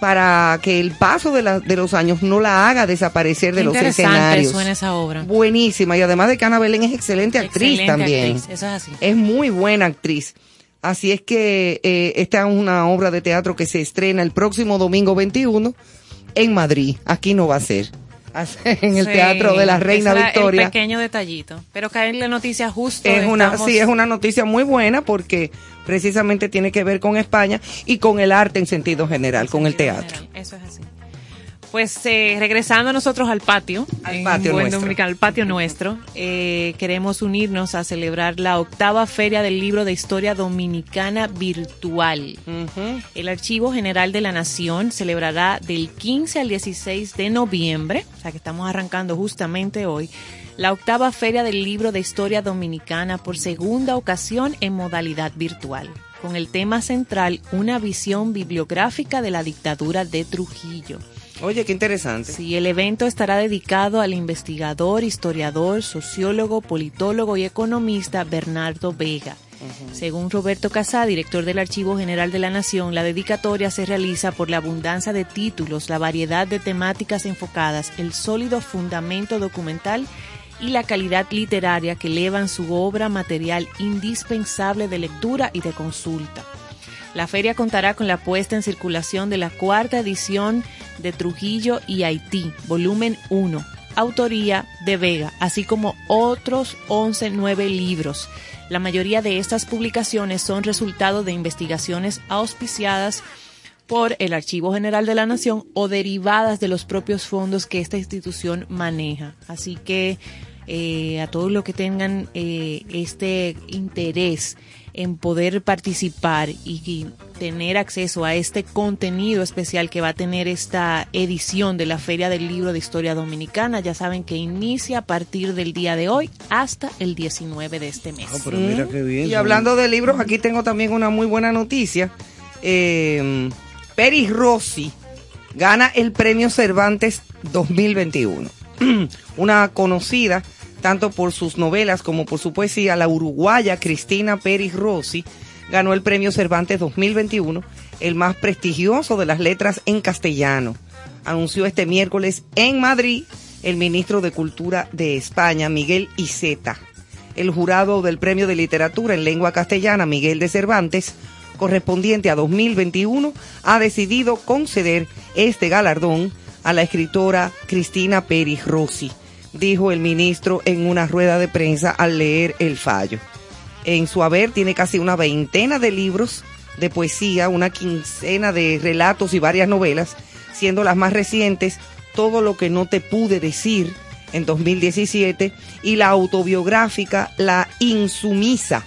para que el paso de, la- de los años no la haga desaparecer de Qué los interesante escenarios. suena esa obra. Buenísima y además de que Ana Belén es excelente actriz también. actriz, eso es así. Es muy buena actriz. Así es que eh, esta es una obra de teatro que se estrena el próximo domingo 21 en Madrid. Aquí no va a ser. En el Sí, Teatro de la Reina Victoria. El pequeño detallito. Pero caerle noticia justo. Es una, estamos- sí, es una noticia muy buena porque precisamente tiene que ver con España y con el arte en sentido general, con el teatro. Eso es así. Pues eh, regresando nosotros al patio, Al patio buen nuestro. dominicano, al patio nuestro, eh, queremos unirnos a celebrar la octava Feria del Libro de Historia Dominicana Virtual. El Archivo General de la Nación celebrará del 15 al 16 de noviembre, o sea que estamos arrancando justamente hoy, la octava Feria del Libro de Historia Dominicana por segunda ocasión en modalidad virtual, con el tema central Una visión bibliográfica de la dictadura de Trujillo. Oye, qué interesante. Sí, el evento estará dedicado al investigador, historiador, sociólogo, politólogo y economista Bernardo Vega. Según Roberto Casá, director del Archivo General de la Nación, la dedicatoria se realiza por la abundancia de títulos, la variedad de temáticas enfocadas, el sólido fundamento documental y la calidad literaria que elevan su obra material indispensable de lectura y de consulta. La feria contará con la puesta en circulación de la cuarta edición de Trujillo y Haití, volumen 1, autoría de Vega, así como otros 11 nueve libros. La mayoría de estas publicaciones son resultado de investigaciones auspiciadas por el Archivo General de la Nación o derivadas de los propios fondos que esta institución maneja. Así que eh, a todos los que tengan eh, este interés en poder participar y, y tener acceso a este contenido especial que va a tener esta edición de la Feria del Libro de Historia Dominicana, ya saben que inicia a partir del día de hoy hasta el 19 de este mes. pero mira qué bien. Y hablando de libros, aquí tengo también una muy buena noticia. Eh, Peri Rossi gana el premio Cervantes 2021. una conocida tanto por sus novelas como por su poesía, la uruguaya Cristina Pérez Rossi ganó el premio Cervantes 2021, el más prestigioso de las letras en castellano. Anunció este miércoles en Madrid el ministro de Cultura de España, Miguel Iceta. El jurado del Premio de Literatura en Lengua Castellana, Miguel de Cervantes, correspondiente a 2021, ha decidido conceder este galardón a la escritora Cristina Pérez Rossi, dijo el ministro en una rueda de prensa al leer el fallo. En su haber tiene casi una veintena de libros de poesía, una quincena de relatos y varias novelas, siendo las más recientes Todo lo que no te pude decir en 2017 y la autobiográfica La Insumisa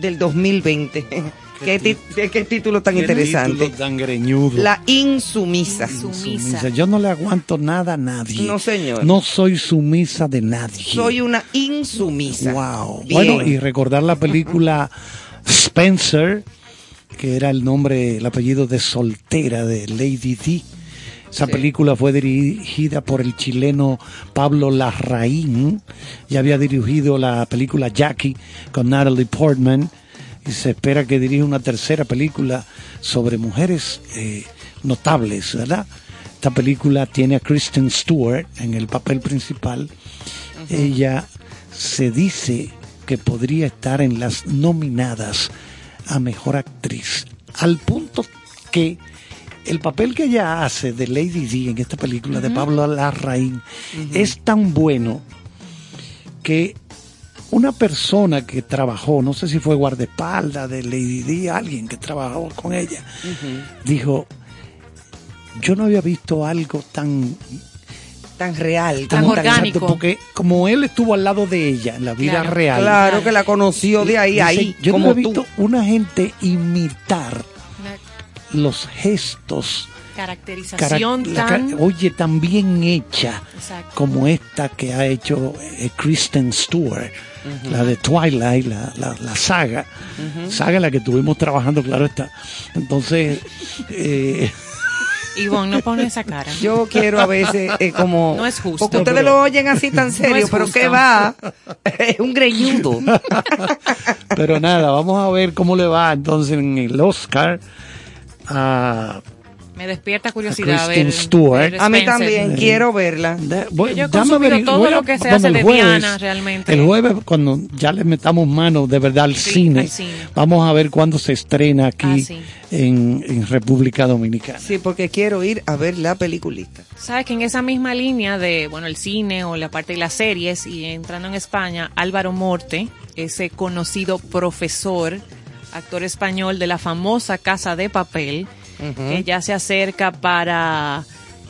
del 2020. ¿Qué, qué título tan Qué interesante? título tan greñudo. La Insumisa. Sumisa. Yo no le aguanto nada a nadie. No, señor. No soy sumisa de nadie. Soy una insumisa. Wow. Bien. Bueno, y recordar la película Spencer, que era el nombre, el apellido de soltera de Lady Di. Esa Sí. película fue dirigida por el chileno Pablo Larraín. Ya había dirigido la película Jackie con Natalie Portman. Y se espera que dirija una tercera película sobre mujeres eh, notables, ¿verdad? Esta película tiene a Kristen Stewart en el papel principal. Ella se dice que podría estar en las nominadas a mejor actriz, al punto que el papel que ella hace de Lady D en esta película de Pablo Larraín es tan bueno que una persona que trabajó, no sé si fue guardaespaldas de Lady D, alguien que trabajó con ella, dijo, yo no había visto algo tan Tan real. Tan como orgánico. porque como él estuvo al lado de ella en la vida Claro, real. Claro que la conoció de ahí, ahí, yo como no he tú. visto una gente imitar los gestos. cara- Caracterización tan... oye, tan bien hecha Exacto. como esta que ha hecho eh, Kristen Stewart, la de Twilight, la, la, la saga, saga en la que estuvimos trabajando, claro está. Entonces, eh, Ivonne, no pone esa cara. Yo quiero a veces eh, como... No es justo. Porque ustedes pero- lo oyen así tan serio, pero. ¿qué va? Es un greñudo. pero nada, vamos a ver cómo le va entonces en el Oscar a Me despierta curiosidad. Kristen ver- Stewart. ver A mí también, quiero verla. Da- voy- Yo he dame averi- todo a- lo que se hace el de jueves- Diana, realmente. El jueves, cuando ya le metamos mano de verdad al Sí, cine, al cine. vamos a ver cuándo se estrena aquí Ah, sí. en, en República Dominicana. Sí, porque quiero ir a ver la peliculita. Sabes que en esa misma línea de, bueno, el cine o la parte de las series y entrando en España, Álvaro Morte, ese conocido profesor, actor español de la famosa Casa de Papel, que ya se acerca para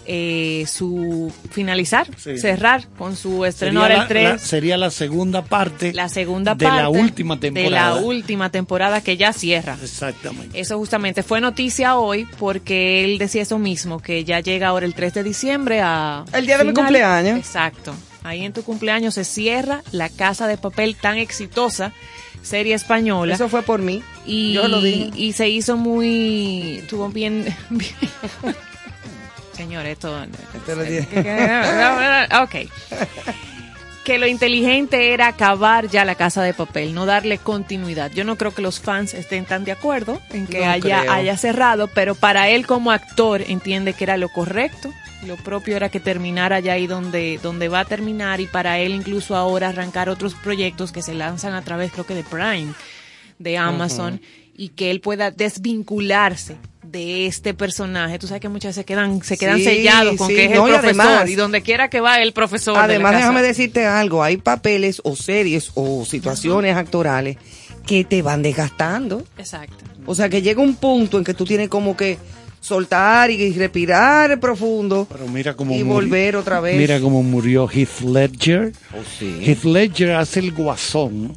eh, su finalizar, Sí. cerrar con su estreno Sería ahora la, el 3. la- sería la segunda parte La segunda de parte la última temporada. De la última temporada que ya cierra. Exactamente. Eso justamente fue noticia hoy porque él decía eso mismo, que ya llega ahora el 3 de diciembre a... El día de mi cumpleaños. Exacto. Ahí en tu cumpleaños se cierra la casa de papel tan exitosa, serie española. Eso fue por mí. Y, yo lo dije. y se hizo muy... Estuvo bien... bien- Señor, esto... Te lo dije. ok. Que lo inteligente era acabar ya la casa de papel, no darle continuidad. Yo no creo que los fans estén tan de acuerdo en que No haya, creo. haya cerrado, pero para él como actor entiende que era lo correcto. Lo propio era que terminara ya ahí donde, donde va a terminar y para él incluso ahora arrancar otros proyectos que se lanzan a través creo que de Prime, de Amazon, y que él pueda desvincularse de este personaje. Tú sabes que muchas veces quedan, se quedan Sí, sellados con sí, que es no, el profesor además- y donde quiera que va el profesor. Además, déjame decirte algo, hay papeles o series o situaciones actorales que te van desgastando. Exacto. O sea, que llega un punto en que tú tienes como que soltar y respirar profundo Pero mira cómo y murió- volver otra vez. Mira cómo murió Heath Ledger. Oh, sí. Heath Ledger hace el guasón.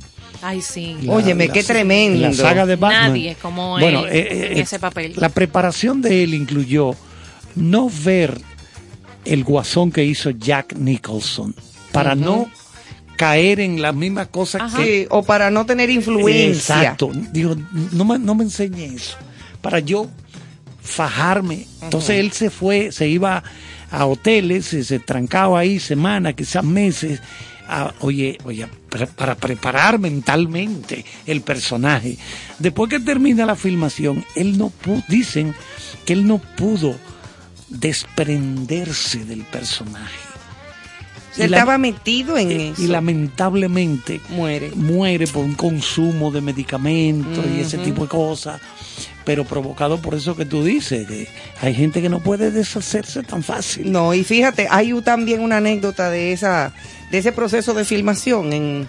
Ay, sí. La- Óyeme, la- qué tremendo. La saga de Batman. Nadie como bueno, él eh, en eh, ese papel. La preparación de él incluyó no ver el guasón que hizo Jack Nicholson para no caer en las mismas cosas Ajá. que Sí, o para no tener influencia. Exacto. Digo, no me, no me enseñe eso. Para yo fajarme. Entonces él se fue, se iba a hoteles, se, se trancaba ahí semanas, quizás meses. A- oye, oye, para, para preparar mentalmente el personaje. Después que termina la filmación, él no pudo, dicen que él no pudo desprenderse del personaje. Se Y la- estaba metido en eh, eso. y lamentablemente Muere. muere por un consumo de medicamentos y ese tipo de cosas, pero provocado por eso que tú dices, que hay gente que no puede deshacerse tan fácil. No, y fíjate, hay también una anécdota de esa de ese proceso de filmación en,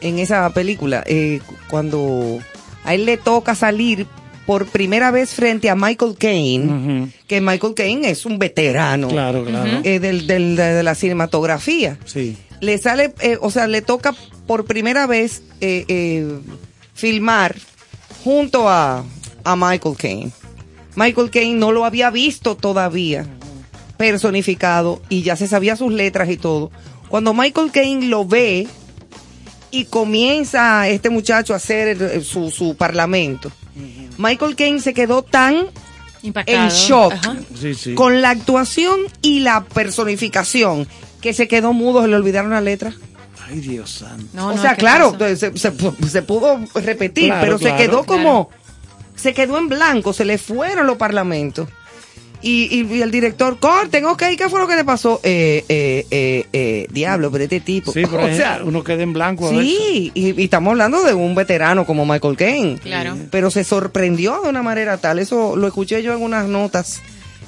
en esa película, eh, cuando a él le toca salir por primera vez frente a Michael Caine, que Michael Caine es un veterano Claro, claro. eh, del, del- de, de la cinematografía. Sí. Le sale, eh, o sea, le toca por primera vez filmar junto a, a Michael Caine. Michael Caine no lo había visto todavía personificado y ya se sabía sus letras y todo. Cuando Michael Caine lo ve y comienza este muchacho a hacer el- su, su parlamento, Michael Caine se quedó tan Impactado. en shock Ajá. Sí, sí. con la actuación y la personificación que se quedó mudo, se le olvidaron la letra. Ay, Dios santo. No, o no, sea, claro, pasa. se, se- se pudo repetir, Claro, pero claro. se quedó como, Claro. Se quedó en blanco, se le fueron los parlamentos. Y, y- y el director, corten, ok, ¿qué fue lo que le pasó? Eh, eh, eh, eh, diablo, pero este tipo. Sí, pero o es- sea, uno queda en blanco a veces. sí, y, y estamos hablando de un veterano como Michael Caine. Claro. Pero se sorprendió de una manera tal, eso lo escuché yo en unas notas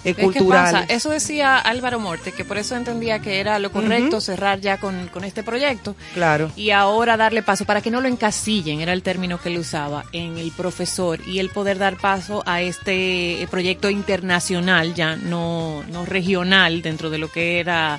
eh, culturales. pasa, eso decía Álvaro Morte, que por eso entendía que era lo correcto cerrar ya con, con este proyecto Claro. y ahora darle paso para que no lo encasillen, era el término que él usaba, en el profesor y el poder dar paso a este eh, proyecto internacional, ya no, no regional dentro de lo que era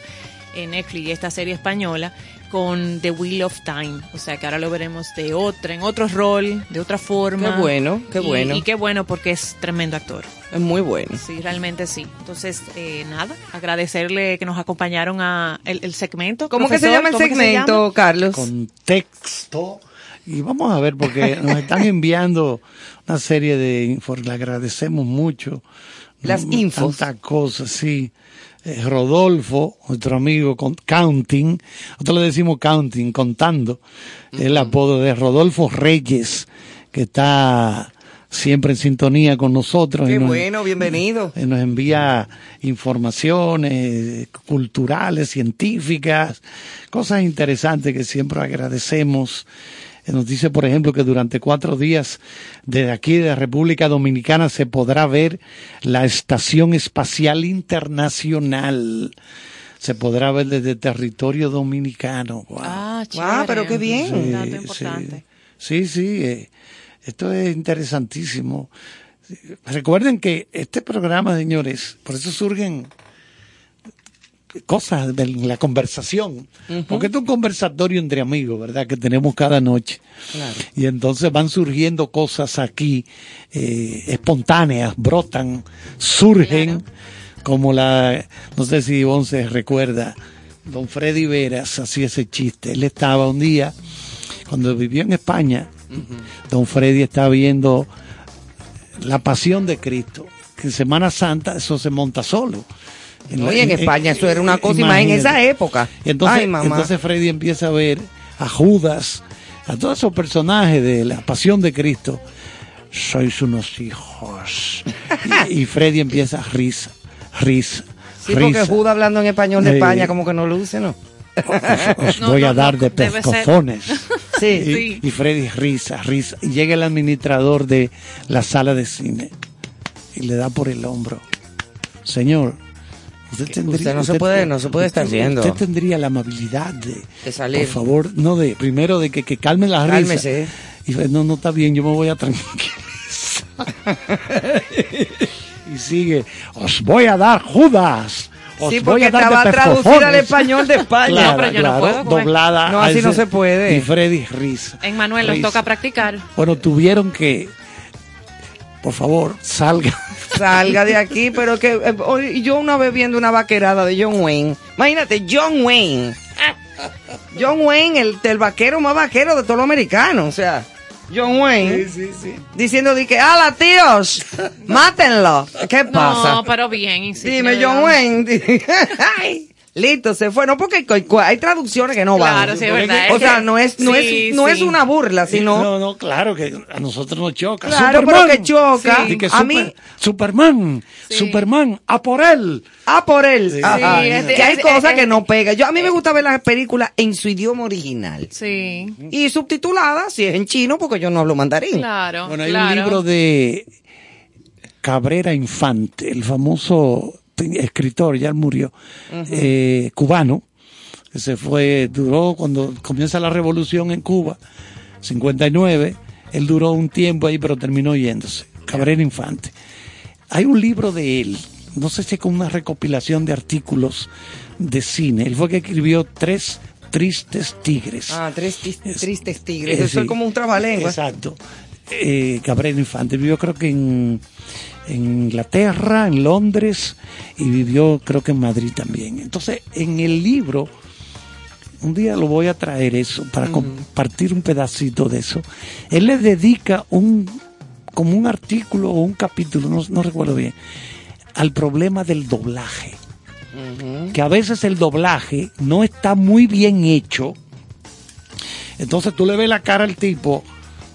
en Netflix y esta serie española con The Wheel of Time, o sea que ahora lo veremos de otra, en otro rol, de otra forma. Qué bueno, qué Y- bueno. Y qué bueno porque es tremendo actor. Es muy bueno. Sí, realmente sí. Entonces, eh, nada, agradecerle que nos acompañaron a el, el segmento. ¿Cómo que se Profesor, llama el ¿cómo que se segmento, llama? Carlos? contexto. Y vamos a ver, porque nos están enviando una serie de infos, le agradecemos mucho. Las Mm, infos. Tantas cosas, sí. Eh, Rodolfo, nuestro amigo con Counting, nosotros le decimos Counting, contando, el apodo de Rodolfo Reyes, que está siempre en sintonía con nosotros. Qué nos- bueno, bienvenido. nos envía informaciones culturales, científicas, cosas interesantes que siempre agradecemos. Eh, Nos dice, por ejemplo, que durante cuatro días desde aquí de la República Dominicana se podrá ver la Estación Espacial Internacional. Se podrá ver desde territorio dominicano. Wow. Ah, Ah, pero qué bien. Un dato Sí, importante. Sí, sí, eh, esto es interesantísimo. Recuerden que este programa, señores, por eso surgen cosas de la conversación, porque esto es un conversatorio entre amigos, ¿verdad? Que tenemos cada noche. Y entonces van surgiendo cosas aquí eh, espontáneas, brotan, surgen, como la, no sé si Ivonne se recuerda, don Freddy Veras hacía ese chiste. Él estaba un día, cuando vivió en España, don Freddy estaba viendo la pasión de Cristo, que en Semana Santa eso se monta solo. la- Oye, en España eso era una cosa, más en esa época. Entonces, Ay, mamá. entonces Freddy empieza a ver a Judas, a todos esos personajes de la pasión de Cristo. Sois unos hijos. y, y Freddy empieza risa, risa, Sí, porque risa. Judas hablando en español de. España como que no luce, ¿no? Os No, voy no, a dar no, de debe ser- pescozones. Sí. Y, Sí. y Freddy risa, risa. Y llega el administrador de la sala de cine y le da por el hombro. Señor, usted tendría... usted no se puede- no se puede estar usted- yendo. Usted tendría la amabilidad de... De salir. Por favor, no de... Primero de que, que calme la risa. Cálmese. Y dice, no, no está bien, yo me voy a tranquilizar. y sigue, os voy a dar Judas. Os Sí, voy porque a dar de estaba traducida al pescozones". español de España. Claro, No, pero yo no claro, puedo comer. doblada. No, así no se puede. Y Freddy risa. En Manuel nos toca practicar. Bueno, tuvieron que, por favor, salga. Salga de aquí, pero que eh, hoy yo una vez viendo una vaquerada de John Wayne. Imagínate, John Wayne. John Wayne, el, el vaquero más vaquero de todo lo americano. O sea, John Wayne diciendo de que, ¡ala, tíos! ¡Mátenlo! ¿Qué pasa? No, pero bien. sí, Dime, John. Wayne. Listo, se fue. No, porque hay traducciones que no van. Claro, sí, es verdad, O sea, no es, no sí, es, no es sí. una burla, sino. No, no, claro que a nosotros nos choca. Claro, Superman. pero que choca. Que A super- mí- Superman, Sí. Superman, a por él. Ah, por él. Ajá. Sí, que hay es- cosas es- que no pegan. Yo, a mí me gusta ver las películas en su idioma original. Sí, Y subtituladas, si es en chino, porque yo no hablo mandarín. claro. Bueno, hay claro. un libro de Cabrera Infante, el famoso escritor, ya murió, eh, cubano, que se fue, duró cuando comienza la revolución en Cuba, 59, él duró un tiempo ahí, pero terminó yéndose. Cabrera Infante. Hay un libro de él, no sé si es con una recopilación de artículos de cine. Él fue que escribió tres tristes tigres. Ah, tres tis- Es- tristes tigres. Eso es sí. como un trabalengua. Exacto. Eh, Cabrera Infante vivió creo que en, en Inglaterra, en Londres y vivió creo que en Madrid también. Entonces, en el libro, un día lo voy a traer eso para compartir un pedacito de eso. Él le dedica un como un artículo o un capítulo, no, no recuerdo bien, al problema del doblaje. Que a veces el doblaje no está muy bien hecho. Entonces tú le ves la cara al tipo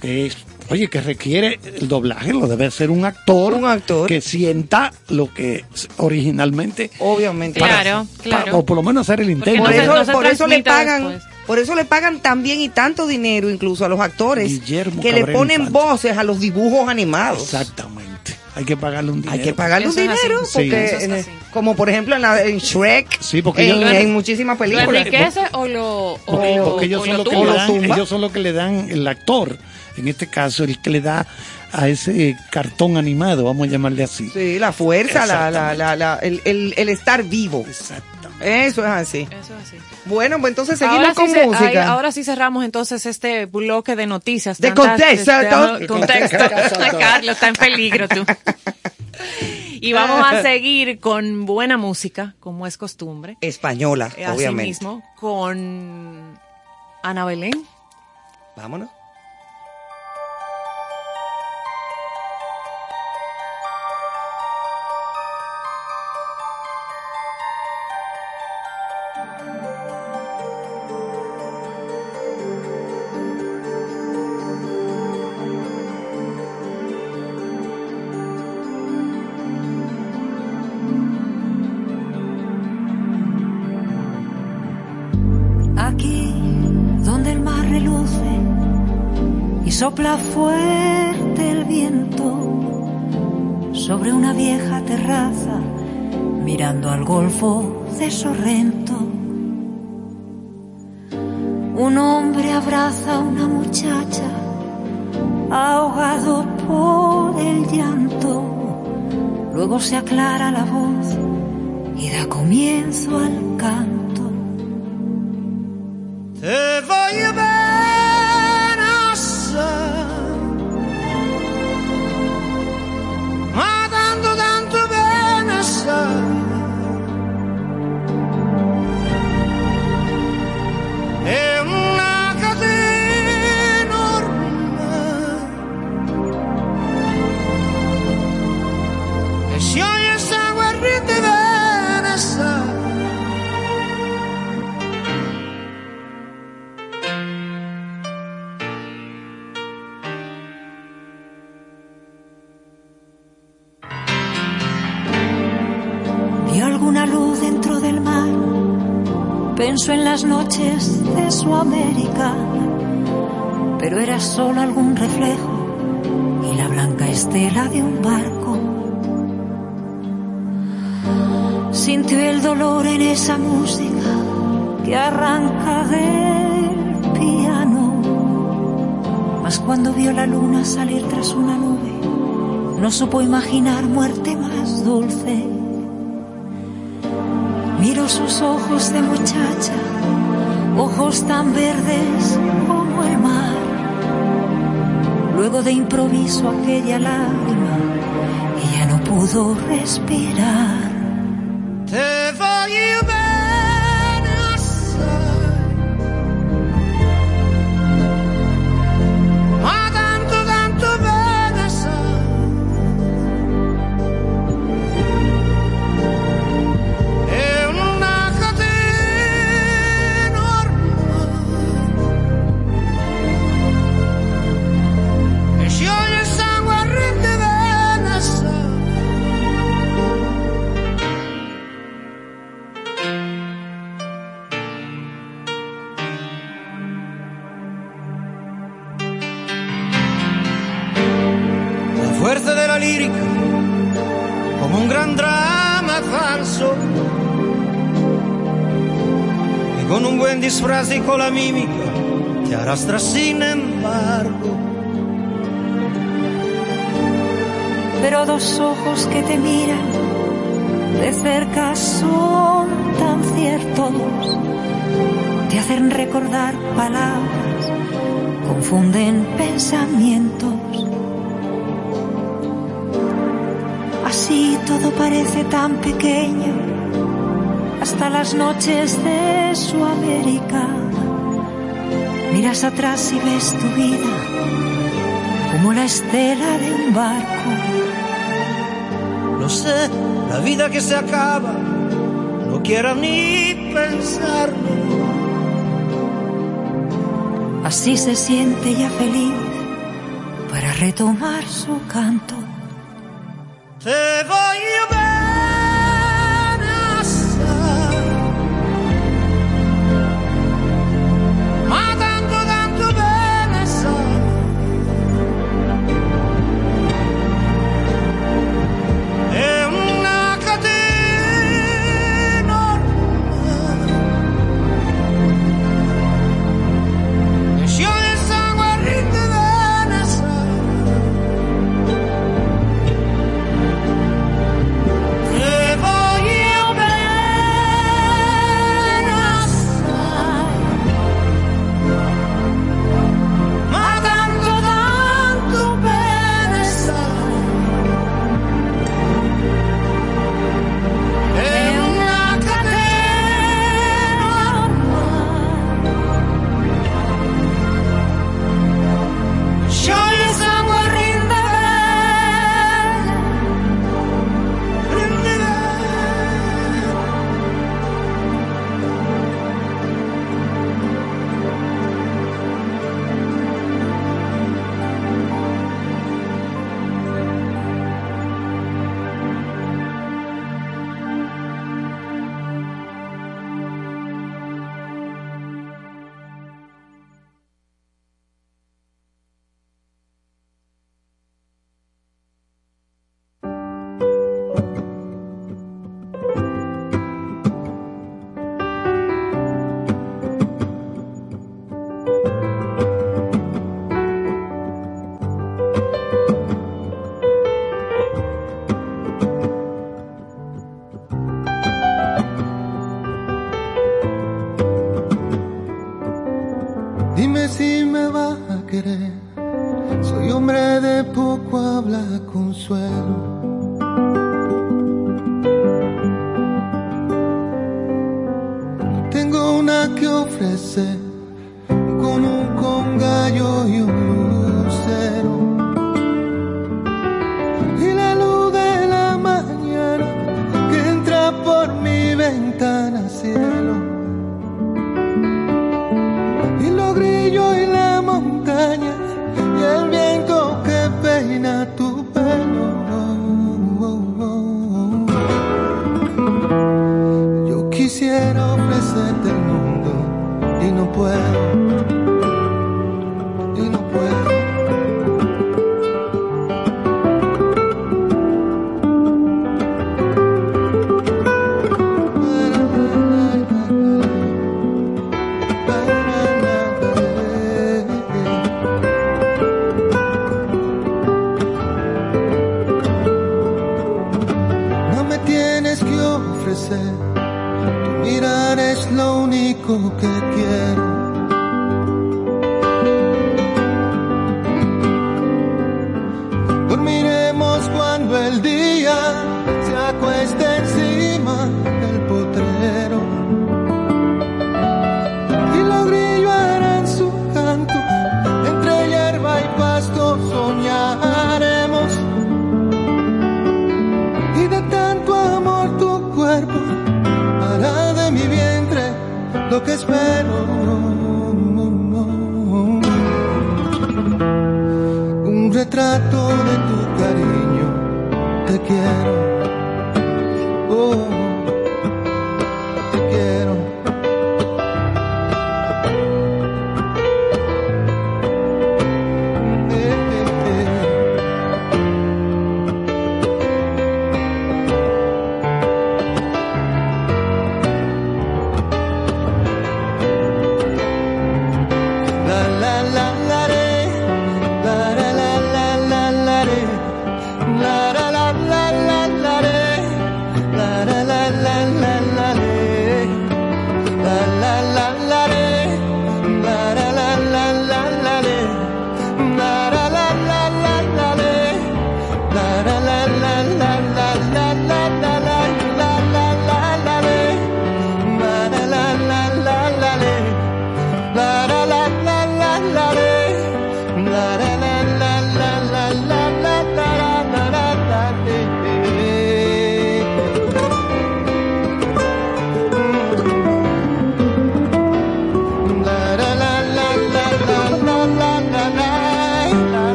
que es, oye, que requiere el doblaje, lo debe ser un actor, Un actor. que sienta lo que originalmente Obviamente. Claro, para- claro. o por lo menos hacer el intento. Por no se- eso, no se por eso le pagan, después. por eso le pagan tan bien y tanto dinero incluso a los actores Guillermo que le ponen Infante. voces a los dibujos animados. Exactamente. Hay que pagarle un dinero. Hay que pagarle un dinero Sí. porque como por ejemplo en, la, en Shrek, Sí, porque en, ellos- en muchísimas ¿Lo películas. enriquece o lo, o, Porque, lo- porque ellos, o son lo lo que tumba? le lo dan, tumba. ellos son lo que le dan el actor, en este caso el que le da a ese cartón animado, vamos a llamarle así. Sí, la fuerza, la, la, la, la- el, el, el estar vivo. Exactamente. Eso es así. Eso es así. Bueno, pues entonces seguimos Ahora con sí, se- música. ahí- ahora sí cerramos entonces este bloque de noticias. De contexto, de- de- contexto. Carlos, está en peligro tú. Y vamos a seguir con buena música, como es costumbre. Española, Eh, Así obviamente. mismo, con Ana Belén. Vámonos. Sopla fuerte el viento sobre una vieja terraza mirando al golfo de Sorrento. Un hombre abraza a una muchacha ahogado por el llanto. Luego se aclara la voz y da comienzo al canto. De un barco. Sintió el dolor en esa música que arranca del piano, mas cuando vio la luna salir tras una nube, no supo imaginar muerte más dulce. Miro sus ojos de muchacha, ojos tan verdes como el mar. Luego de improviso aquella lágrima, pudo respirar. Con la mímica, te arrastra sin embargo. Pero dos ojos que te miran de cerca son tan ciertos, te hacen recordar palabras, confunden pensamientos. Así todo parece tan pequeño, hasta las noches de su América. Miras atrás y ves tu vida como la estela de un barco. No sé, la vida que se acaba, no quiero ni pensarlo. Así se siente ya feliz para retomar su canto.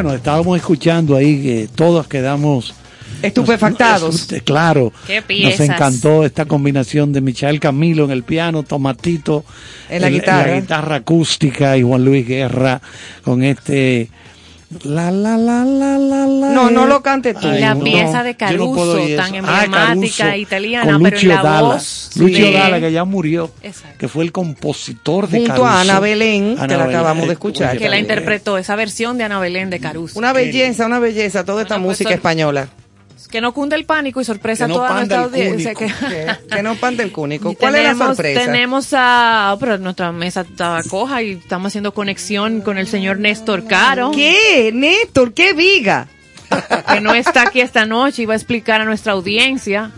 Bueno, estábamos escuchando ahí que todos quedamos Estupefactados. nos- claro, Qué nos encantó esta combinación de Michael Camilo en el piano, Tomatito En la guitarra. guitarra acústica y Juan Luis Guerra con este la la la la la la. No, no lo cantes tú. Ay, la no, pieza de no Caruso, oír tan. Ah, emblemática Caruso, italiana, con pero Lucio la Dalla. voz Lucio de- Dalla, que ya murió, Exacto. que fue el compositor de Junto Caruso. a Ana Belén, que Ana la Belén, acabamos de eh, escuchar. que la interpretó, esa versión de Ana Belén de Caruso. Una belleza, una belleza, toda esta Bueno, pues, música sor- española. Que no cunde el pánico y sorpresa Que a toda nuestra audiencia. Que, Que no pante el cúnico. ¿Cuál es la Tenemos- sorpresa? Tenemos a. oh, pero nuestra mesa estaba coja y estamos haciendo conexión con el señor Néstor Caro. ¿Qué? Néstor, qué viga. Que no está aquí esta noche y va a explicar a nuestra audiencia.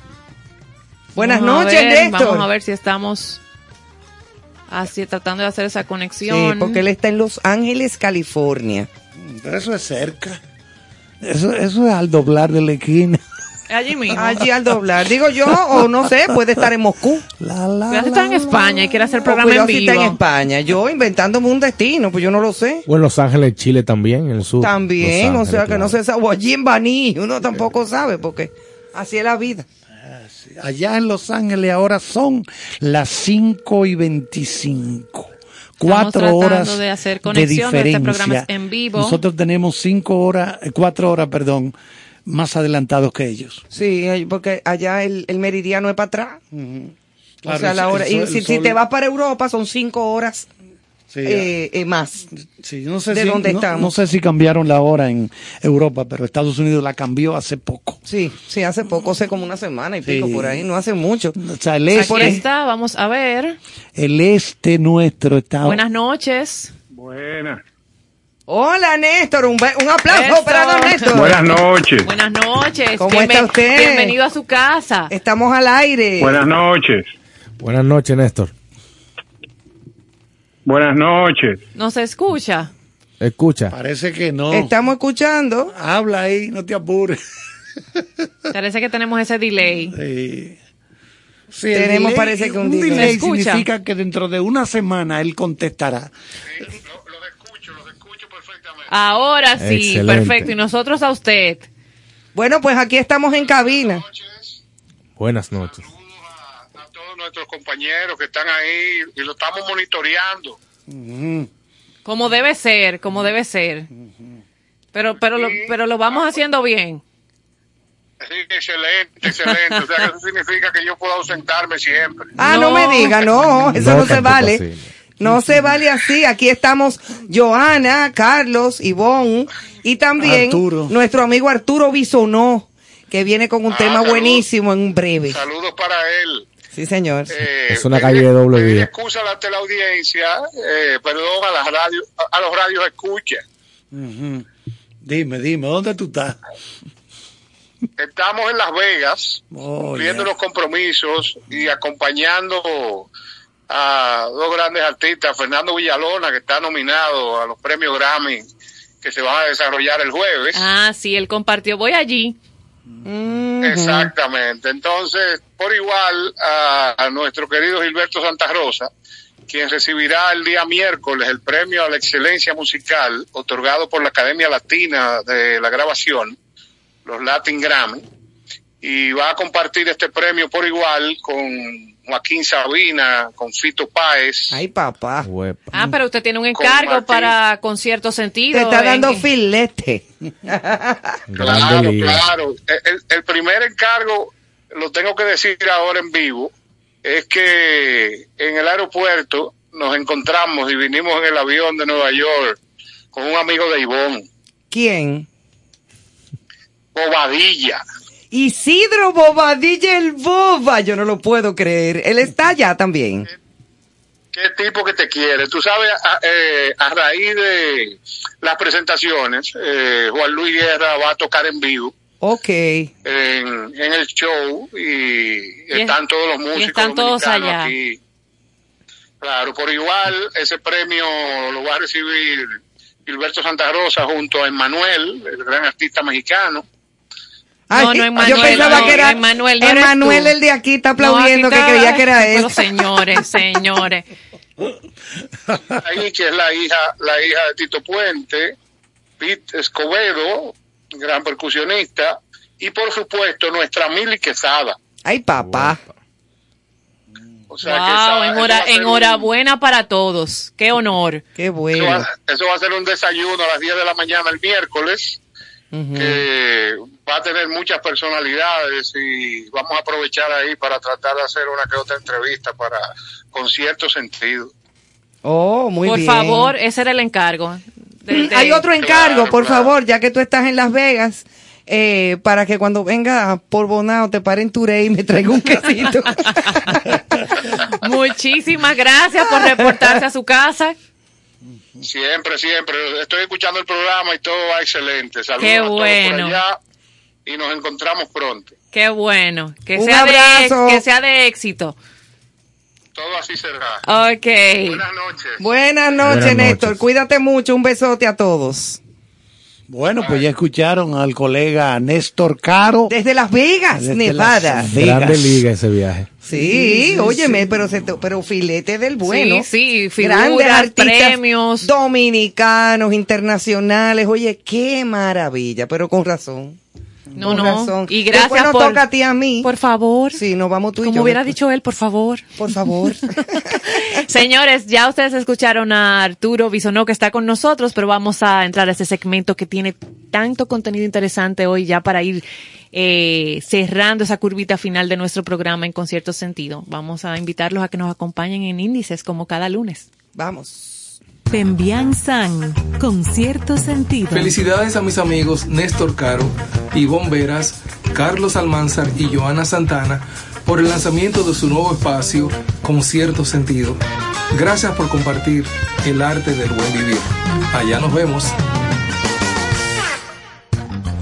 Buenas Vamos noches, ver, Néstor. Vamos a ver si estamos así tratando de hacer esa Sí, conexión. porque él está en Los Ángeles, California. Pero eso es cerca. Eso, eso es al doblar de la esquina. Allí mismo. Allí al doblar. Digo yo, o no sé, puede estar en Moscú. La, la, Cuidado si está en España y quiere hacer programa cuidado en si está vivo. en España. Yo inventándome un destino, pues yo no lo sé. O en Los Ángeles, Chile también, en el sur. También, Los o sea Ángeles, que no se sabe. O allí en Baní, uno tampoco sabe, porque así es la vida. Allá en Los Ángeles ahora son las 5 y 25. Cuatro horas de hacer conexión, este diferencia. en vivo. Nosotros tenemos cinco horas, cuatro horas, perdón, más adelantados que ellos. Sí, porque allá el, el meridiano es para atrás. Claro, o sea, la hora. sol- y el si, te vas para Europa, son cinco horas Sí, eh, eh, más. sí, no sé ¿De si, dónde no- estamos? no sé si cambiaron la hora en Europa, pero Estados Unidos la cambió hace poco. Sí, sí, hace poco, hace como una semana y pico Sí. por ahí, no hace mucho. O sea, el Aquí este, está, vamos a ver. el este nuestro está. Buenas noches. Buenas. Hola, Néstor, un, un aplauso para don Néstor. Buenas noches. Buenas noches. ¿Cómo está usted? Bienvenido a su casa. Estamos al aire. Buenas noches. Buenas noches, Néstor. Buenas noches. ¿No se escucha? Escucha. Parece que no. Estamos escuchando. Habla ahí, no te apures. Parece que tenemos ese delay. Sí. Sí, Tenemos, delay- parece que un un delay. significa que dentro de una semana él contestará. Ahora sí, Excelente. perfecto. Y nosotros a usted. Bueno, pues aquí estamos en cabina. Buenas noches. A todos nuestros compañeros que están ahí y lo estamos monitoreando. Como debe ser, como debe ser. Pero, pero, lo, pero lo vamos haciendo bien. Sí, excelente, excelente. O sea, que eso significa que yo puedo ausentarme siempre. Ah, no, No. me diga, no, eso No, no, se vale. No se vale así. Aquí estamos Joana, Carlos, Ivonne y también Arturo. nuestro amigo Arturo Bisonó, que viene con un Ah, tema saludos. buenísimo en breve. Saludos para él. Sí, señor. Eh, Es una calle de doble vía. excusa ante la audiencia, eh, perdón a las radios, a, los radios escucha. Dime, dime, ¿dónde tú estás? Estamos en Las Vegas, Oh, cumpliendo ya. los compromisos y acompañando a dos grandes artistas, Fernando Villalona, que está nominado a los premios Grammy que se van a desarrollar el jueves. Ah, sí, él compartió. Voy allí. Exactamente. Entonces, por igual, a, a nuestro querido Gilberto Santa Rosa, quien recibirá el día miércoles el premio a la excelencia musical otorgado por la Academia Latina de la Grabación, los Latin Grammy, y va a compartir este premio por igual con Joaquín Sabina, con Fito Páez. Ay, papá. Ah, pero usted tiene un Con encargo para concierto sentido. Te está en- dando en- filete. Claro, claro. El, el primer encargo, lo tengo que decir ahora en vivo, es que en el aeropuerto nos encontramos y vinimos en el avión de Nueva York con un amigo de Ivonne, ¿Quién? Bobadilla. Isidro Bobadilla el Boba. Yo no lo puedo creer. Él está allá también. Qué tipo que te quiere. Tú sabes, a, eh, a raíz de las presentaciones, eh, Juan Luis Guerra va a tocar en vivo. Ok. en, en el show y, Y están es- todos los y músicos están todos dominicanos allá. aquí. Claro, por igual ese premio lo va a recibir Gilberto Santa Rosa junto a Emmanuel, el gran artista mexicano. Ay, no, yo Emmanuel, pensaba no, que era Emmanuel, no el de aquí está No, aquí aplaudiendo está- que creía que era él. Pero señores, señores. Ahí que es la hija, la hija de Tito Puente, Pete Escobedo, gran percusionista, y por supuesto nuestra Mili Quesada. Ay, papá. O sea que Wow, esa- enhora- un- enhorabuena para todos. Qué honor. Qué Eso bueno. va, eso va a ser un desayuno a las 10 de la mañana el miércoles, que va a tener muchas personalidades y vamos a aprovechar ahí para tratar de hacer una que otra entrevista para con cierto sentido. Oh, muy por bien. favor, ese era el encargo. De- de- Hay otro encargo, Claro, por claro. favor, ya que tú estás en Las Vegas, eh, para que cuando venga por Bonao te pare en Touré y me traiga un quesito. Muchísimas gracias por reportarse a su casa. Siempre, siempre. Estoy escuchando el programa y todo va excelente. Saludos Qué a todos bueno. por allá y nos encontramos pronto. Qué bueno. Que Un sea, de, que sea de éxito. Todo así será. Ok. Buenas noches. Buenas noches, Buenas Néstor. noches. Cuídate mucho. Un besote a todos. Bueno, pues ya escucharon al colega Néstor Caro. Desde Las Vegas, Desde Nevada. Las Vegas. Grande liga ese viaje. Sí, óyeme, pero se te- pero filete del bueno. Sí, sí, Grandes figuras, artistas premios. dominicanos, internacionales. Oye, qué maravilla, pero con razón. No, no. razón. Y gracias Después nos por- toca a ti a mí. Por favor. Sí, nos vamos tú y yo. Como hubiera después. dicho él, por favor. Por favor. Señores, ya ustedes escucharon a Arturo Bisonó que está con nosotros, pero vamos a entrar a ese segmento que tiene tanto contenido interesante hoy ya para ir eh, cerrando esa curvita final de nuestro programa en concierto sentido. Vamos a invitarlos a que nos acompañen en índices como cada lunes. Vamos. Pembian San, con cierto sentido. Felicidades a mis amigos Néstor Caro, Ivonne Veras, Carlos Almanzar y Joana Santana por el lanzamiento de su nuevo espacio con cierto sentido. Gracias por compartir el arte del buen vivir. Allá nos vemos.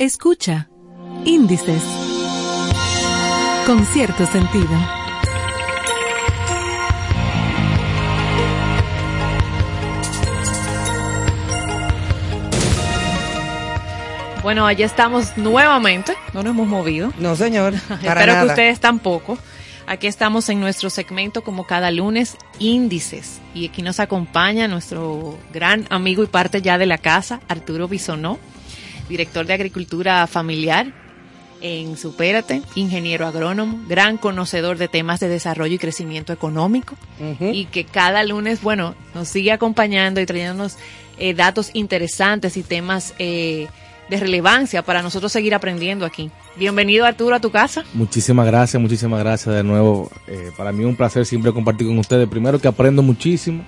Escucha. Índices. Con cierto sentido. Bueno, allá estamos nuevamente, no nos hemos movido. No, señor. Para Espero nada. que ustedes tampoco. Aquí estamos en nuestro segmento como cada lunes, índices. Y aquí nos acompaña nuestro gran amigo y parte ya de la casa, Arturo Bisonó, director de Agricultura Familiar en Supérate, ingeniero agrónomo, gran conocedor de temas de desarrollo y crecimiento económico. Y que cada lunes, bueno, nos sigue acompañando y trayéndonos eh, datos interesantes y temas eh, de relevancia para nosotros seguir aprendiendo aquí. Bienvenido Arturo a tu casa. Muchísimas gracias, muchísimas gracias de nuevo. Eh, para mí es un placer siempre compartir con ustedes. Primero que aprendo muchísimo.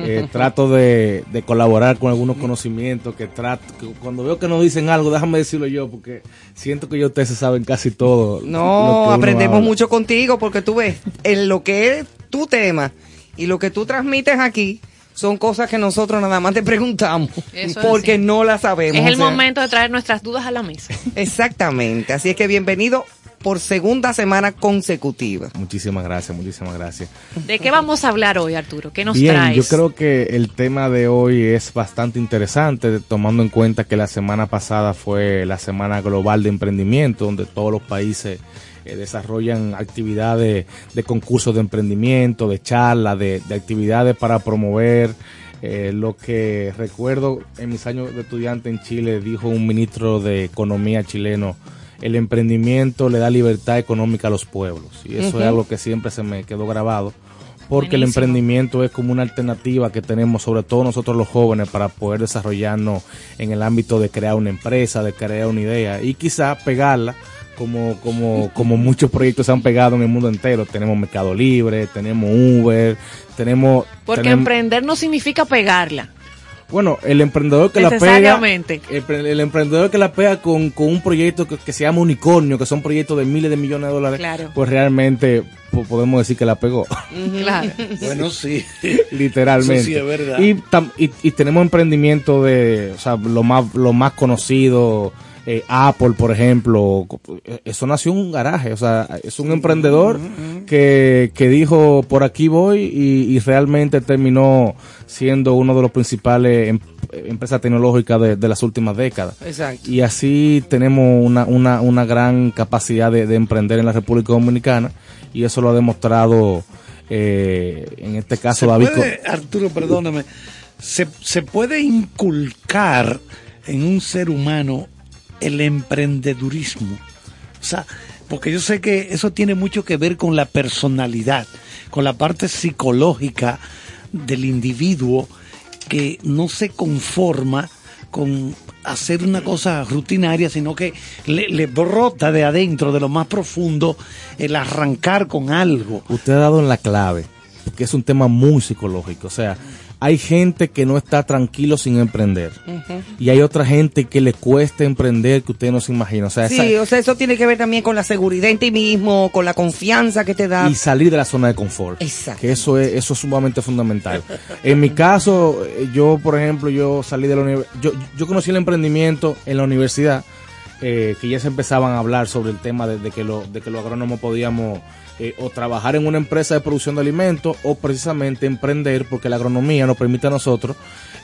Eh, trato de, de colaborar con algunos conocimientos que trato que cuando veo que nos dicen algo déjame decirlo yo porque siento que ya ustedes se saben casi todo No, aprendemos habla. mucho contigo porque tú ves, en lo que es tu tema y lo que tú transmites aquí son cosas que nosotros nada más te preguntamos Eso porque no las sabemos. Es el o sea, momento de traer nuestras dudas a la mesa. Exactamente, así es que bienvenido por segunda semana consecutiva. muchísimas gracias muchísimas gracias ¿De qué vamos a hablar hoy, Arturo? ¿Qué nos Bien, traes? yo creo que el tema de hoy es bastante interesante, tomando en cuenta que la semana pasada fue la Semana Global de Emprendimiento, donde todos los países eh, desarrollan actividades de concursos de emprendimiento, de charlas, de, de actividades para promover. eh, lo que recuerdo en mis años de estudiante en Chile, dijo un ministro de Economía chileno, el emprendimiento le da libertad económica a los pueblos. Y eso es algo que siempre se me quedó grabado porque el emprendimiento es como una alternativa que tenemos, sobre todo nosotros los jóvenes, para poder desarrollarnos en el ámbito de crear una empresa, de crear una idea y quizá pegarla como, como, como muchos proyectos se han pegado en el mundo entero. Tenemos Mercado Libre, tenemos Uber, tenemos... Porque tenemos- emprender no significa pegarla. Bueno, el emprendedor que la pega, el, el emprendedor que la pega con, con un proyecto que, que se llama Unicornio, que son proyectos de miles de millones de dólares, Claro. pues realmente po- podemos decir que la pegó. Claro. Bueno, sí. literalmente. Eso sí es verdad. Y, tam- y, y tenemos emprendimiento de, o sea, lo más, lo más conocido, eh, Apple, por ejemplo, eso nació en un garaje, o sea, es un emprendedor que, que dijo, por aquí voy, y, y realmente terminó siendo uno de los principales em- empresas tecnológicas de, de las últimas décadas. Exacto. Y así tenemos una, una, una gran capacidad de, de emprender en la República Dominicana, y eso lo ha demostrado, eh, en este caso, David. Puede, Arturo, perdóname, se, se puede inculcar en un ser humano el emprendedurismo. O sea, porque yo sé que eso tiene mucho que ver con la personalidad, con la parte psicológica del individuo que no se conforma con hacer una cosa rutinaria, sino que le, brota de adentro, de lo más profundo, el arrancar con algo. Usted ha dado en la clave, porque es un tema muy psicológico. O sea, hay gente que no está tranquilo sin emprender. Y hay otra gente que le cuesta emprender que usted no se imagina. O sea, esa- Sí, o sea, eso tiene que ver también con la seguridad en ti mismo, con la confianza que te da. y salir de la zona de confort. Exacto. Que eso es, eso es sumamente fundamental. En mi caso, eh, yo, por ejemplo, yo salí de la universidad, yo, yo conocí el emprendimiento en la universidad, eh, que ya se empezaban a hablar sobre el tema de, de que, lo, de que los agrónomos podíamos eh, o trabajar en una empresa de producción de alimentos o precisamente emprender, porque la agronomía nos permite a nosotros,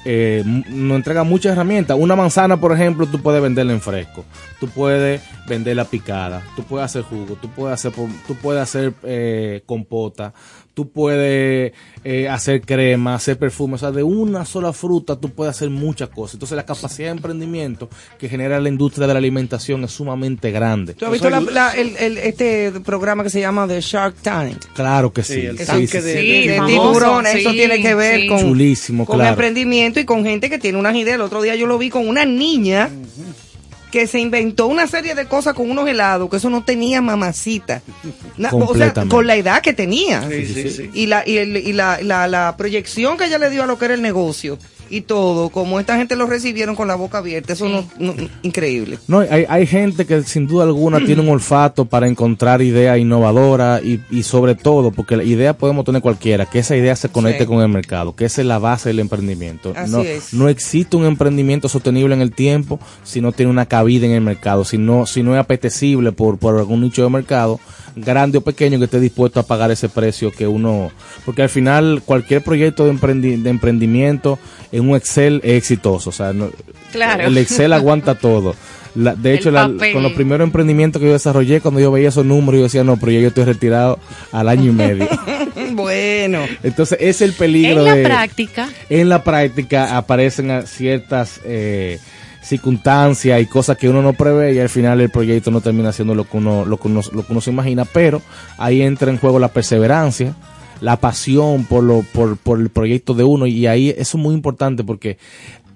eh, nos entrega muchas herramientas. Una manzana, por ejemplo, tú puedes venderla en fresco, tú puedes venderla picada, tú puedes hacer jugo, tú puedes hacer, tú puedes hacer eh, compota, tú puedes eh, hacer crema, hacer perfume, o sea, de una sola fruta tú puedes hacer muchas cosas. Entonces la capacidad de emprendimiento que genera la industria de la alimentación es sumamente grande. ¿Tú has visto la- la- el, el- este programa que se llama The Shark Tank? Claro que sí. Sí, el sí, tanque sí, de- sí. de, tiburones, eso tiene que ver sí. con, Chulísimo, con claro. emprendimiento y con gente que tiene unas ideas. El otro día yo lo vi con una niña que se inventó una serie de cosas con unos helados que eso no tenía mamacita. Na- o sea, con la edad que tenía. Sí, sí, sí. Y, la, y, el- y la, la, la proyección que ella le dio a lo que era el negocio y todo, como esta gente lo recibieron con la boca abierta, eso no, no- increíble. No, hay, hay gente que sin duda alguna tiene un olfato para encontrar ideas innovadoras y, y sobre todo, porque la idea podemos tener cualquiera, que esa idea se conecte Sí. con el mercado, que esa es la base del emprendimiento. Así no, es. no existe un emprendimiento sostenible en el tiempo si no tiene una cabida en el mercado, si no, si no es apetecible por, por algún nicho de mercado, grande o pequeño, que esté dispuesto a pagar ese precio que uno... Porque al final cualquier proyecto de, emprendi- de emprendimiento en un Excel es exitoso, o sea, no- Claro. el Excel aguanta todo. La- de hecho, la- con los primeros emprendimientos que yo desarrollé, cuando yo veía esos números, yo decía, no, pero ya yo estoy retirado al año y medio. bueno. Entonces, es el peligro En la de... práctica, En la práctica aparecen ciertas eh, circunstancias y cosas que uno no prevé y al final el proyecto no termina siendo lo que uno, lo que uno, lo que uno se imagina, pero ahí entra en juego la perseverancia, la pasión por, lo, por, por el proyecto de uno y ahí eso es muy importante porque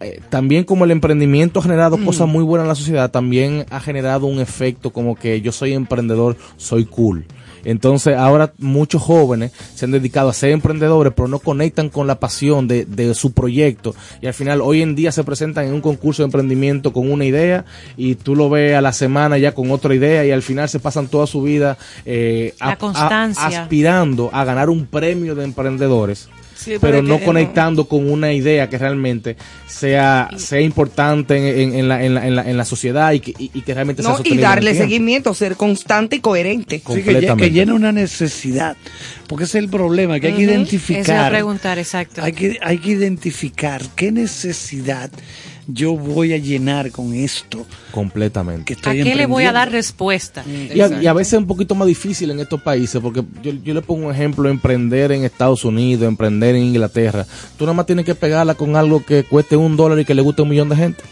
eh, también como el emprendimiento ha generado cosas muy buenas en la sociedad, también ha generado un efecto como que yo soy emprendedor, soy cool. Entonces ahora muchos jóvenes se han dedicado a ser emprendedores, pero no conectan con la pasión de, de su proyecto. Y al final hoy en día se presentan en un concurso de emprendimiento con una idea y tú lo ves a la semana ya con otra idea y al final se pasan toda su vida eh, a- a- aspirando a ganar un premio de emprendedores. Sí, pero no que, conectando con una idea que realmente sea, sea importante en, en- en la, en, la, en, la, en la sociedad y que, y, y que realmente sea No, y sostenible en el darle seguimiento, ser constante y coherente. Sí, que, que llena una necesidad. Porque ese es el problema, que hay que eso iba a identificar. preguntar, exacto. Hay que, hay que identificar qué necesidad yo voy a llenar con esto Completamente. que ¿A qué le voy a dar respuesta? Y a, y a veces es un poquito más difícil en estos países, porque yo, yo le pongo un ejemplo, emprender en Estados Unidos, emprender en Inglaterra. Tú nada más tienes que pegarla con algo que cueste un dólar y que le guste a un millón de gente.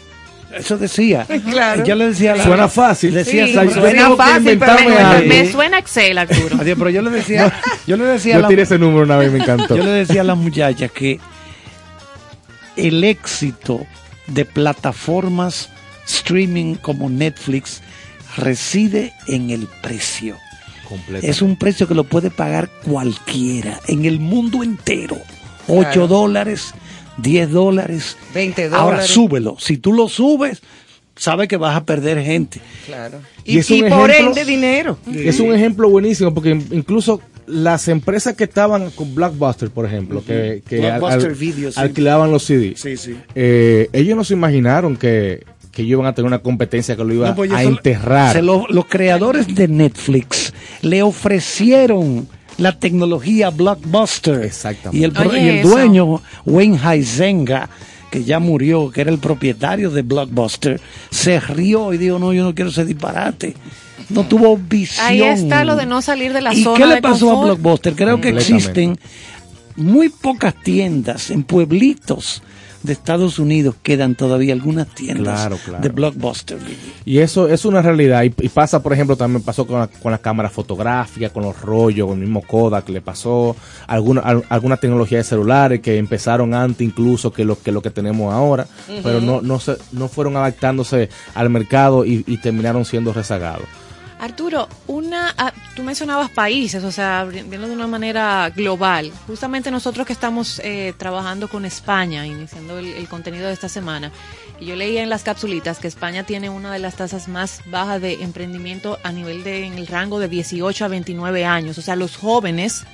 Eso decía. Claro. Yo le decía a la- Suena fácil. Decía Sí, suena que fácil, pero me-. Me suena Excel, Arturo. Adiós, pero yo le decía, yo le decía Yo la- tiré ese número una vez y me encantó. Yo le decía a la muchacha que el éxito de plataformas streaming como Netflix reside en el precio. Es un precio que lo puede pagar cualquiera en el mundo entero. 8 Claro. dólares 10 dólares. 20 Ahora dólares. súbelo. Si tú lo subes, sabes que vas a perder gente. Claro. Y Y, es un y por ejemplo- ende dinero. Es un ejemplo buenísimo porque in- incluso las empresas que estaban con Blockbuster, por ejemplo, que, que al- Blockbuster al- Video, sí. alquilaban los CD, Sí, sí. eh, ellos no se imaginaron que, que ellos iban a tener una competencia que lo iba No, pues a enterrar. se lo- los creadores de Netflix le ofrecieron la tecnología Blockbuster. Exactamente. Y el, Oye, y el dueño, Wayne Huizenga, que ya murió, que era el propietario de Blockbuster, se rió y dijo, no, yo no quiero ese disparate. No tuvo visión. Ahí está lo de no salir de la ¿Y zona qué le de pasó a. Blockbuster? Creo que existen muy pocas tiendas en pueblitos de Estados Unidos quedan todavía algunas tiendas Claro, claro. de Blockbuster. Y eso es una realidad. Y, y pasa, por ejemplo, también pasó con la, con la cámara fotográfica, con los rollos, con el mismo Kodak, le pasó alguna, al- alguna tecnología de celulares que empezaron antes incluso que lo que, lo que tenemos ahora, pero no, no, se, no fueron adaptándose al mercado y, y terminaron siendo rezagados. Arturo, una, ah, tú mencionabas países, o sea, viendo de una manera global. Justamente nosotros que estamos eh, trabajando con España, iniciando el, contenido de esta semana, y yo leía en las capsulitas que España tiene una de las tasas más bajas de emprendimiento a nivel de, en el rango de 18 a 29 años. O sea, los jóvenes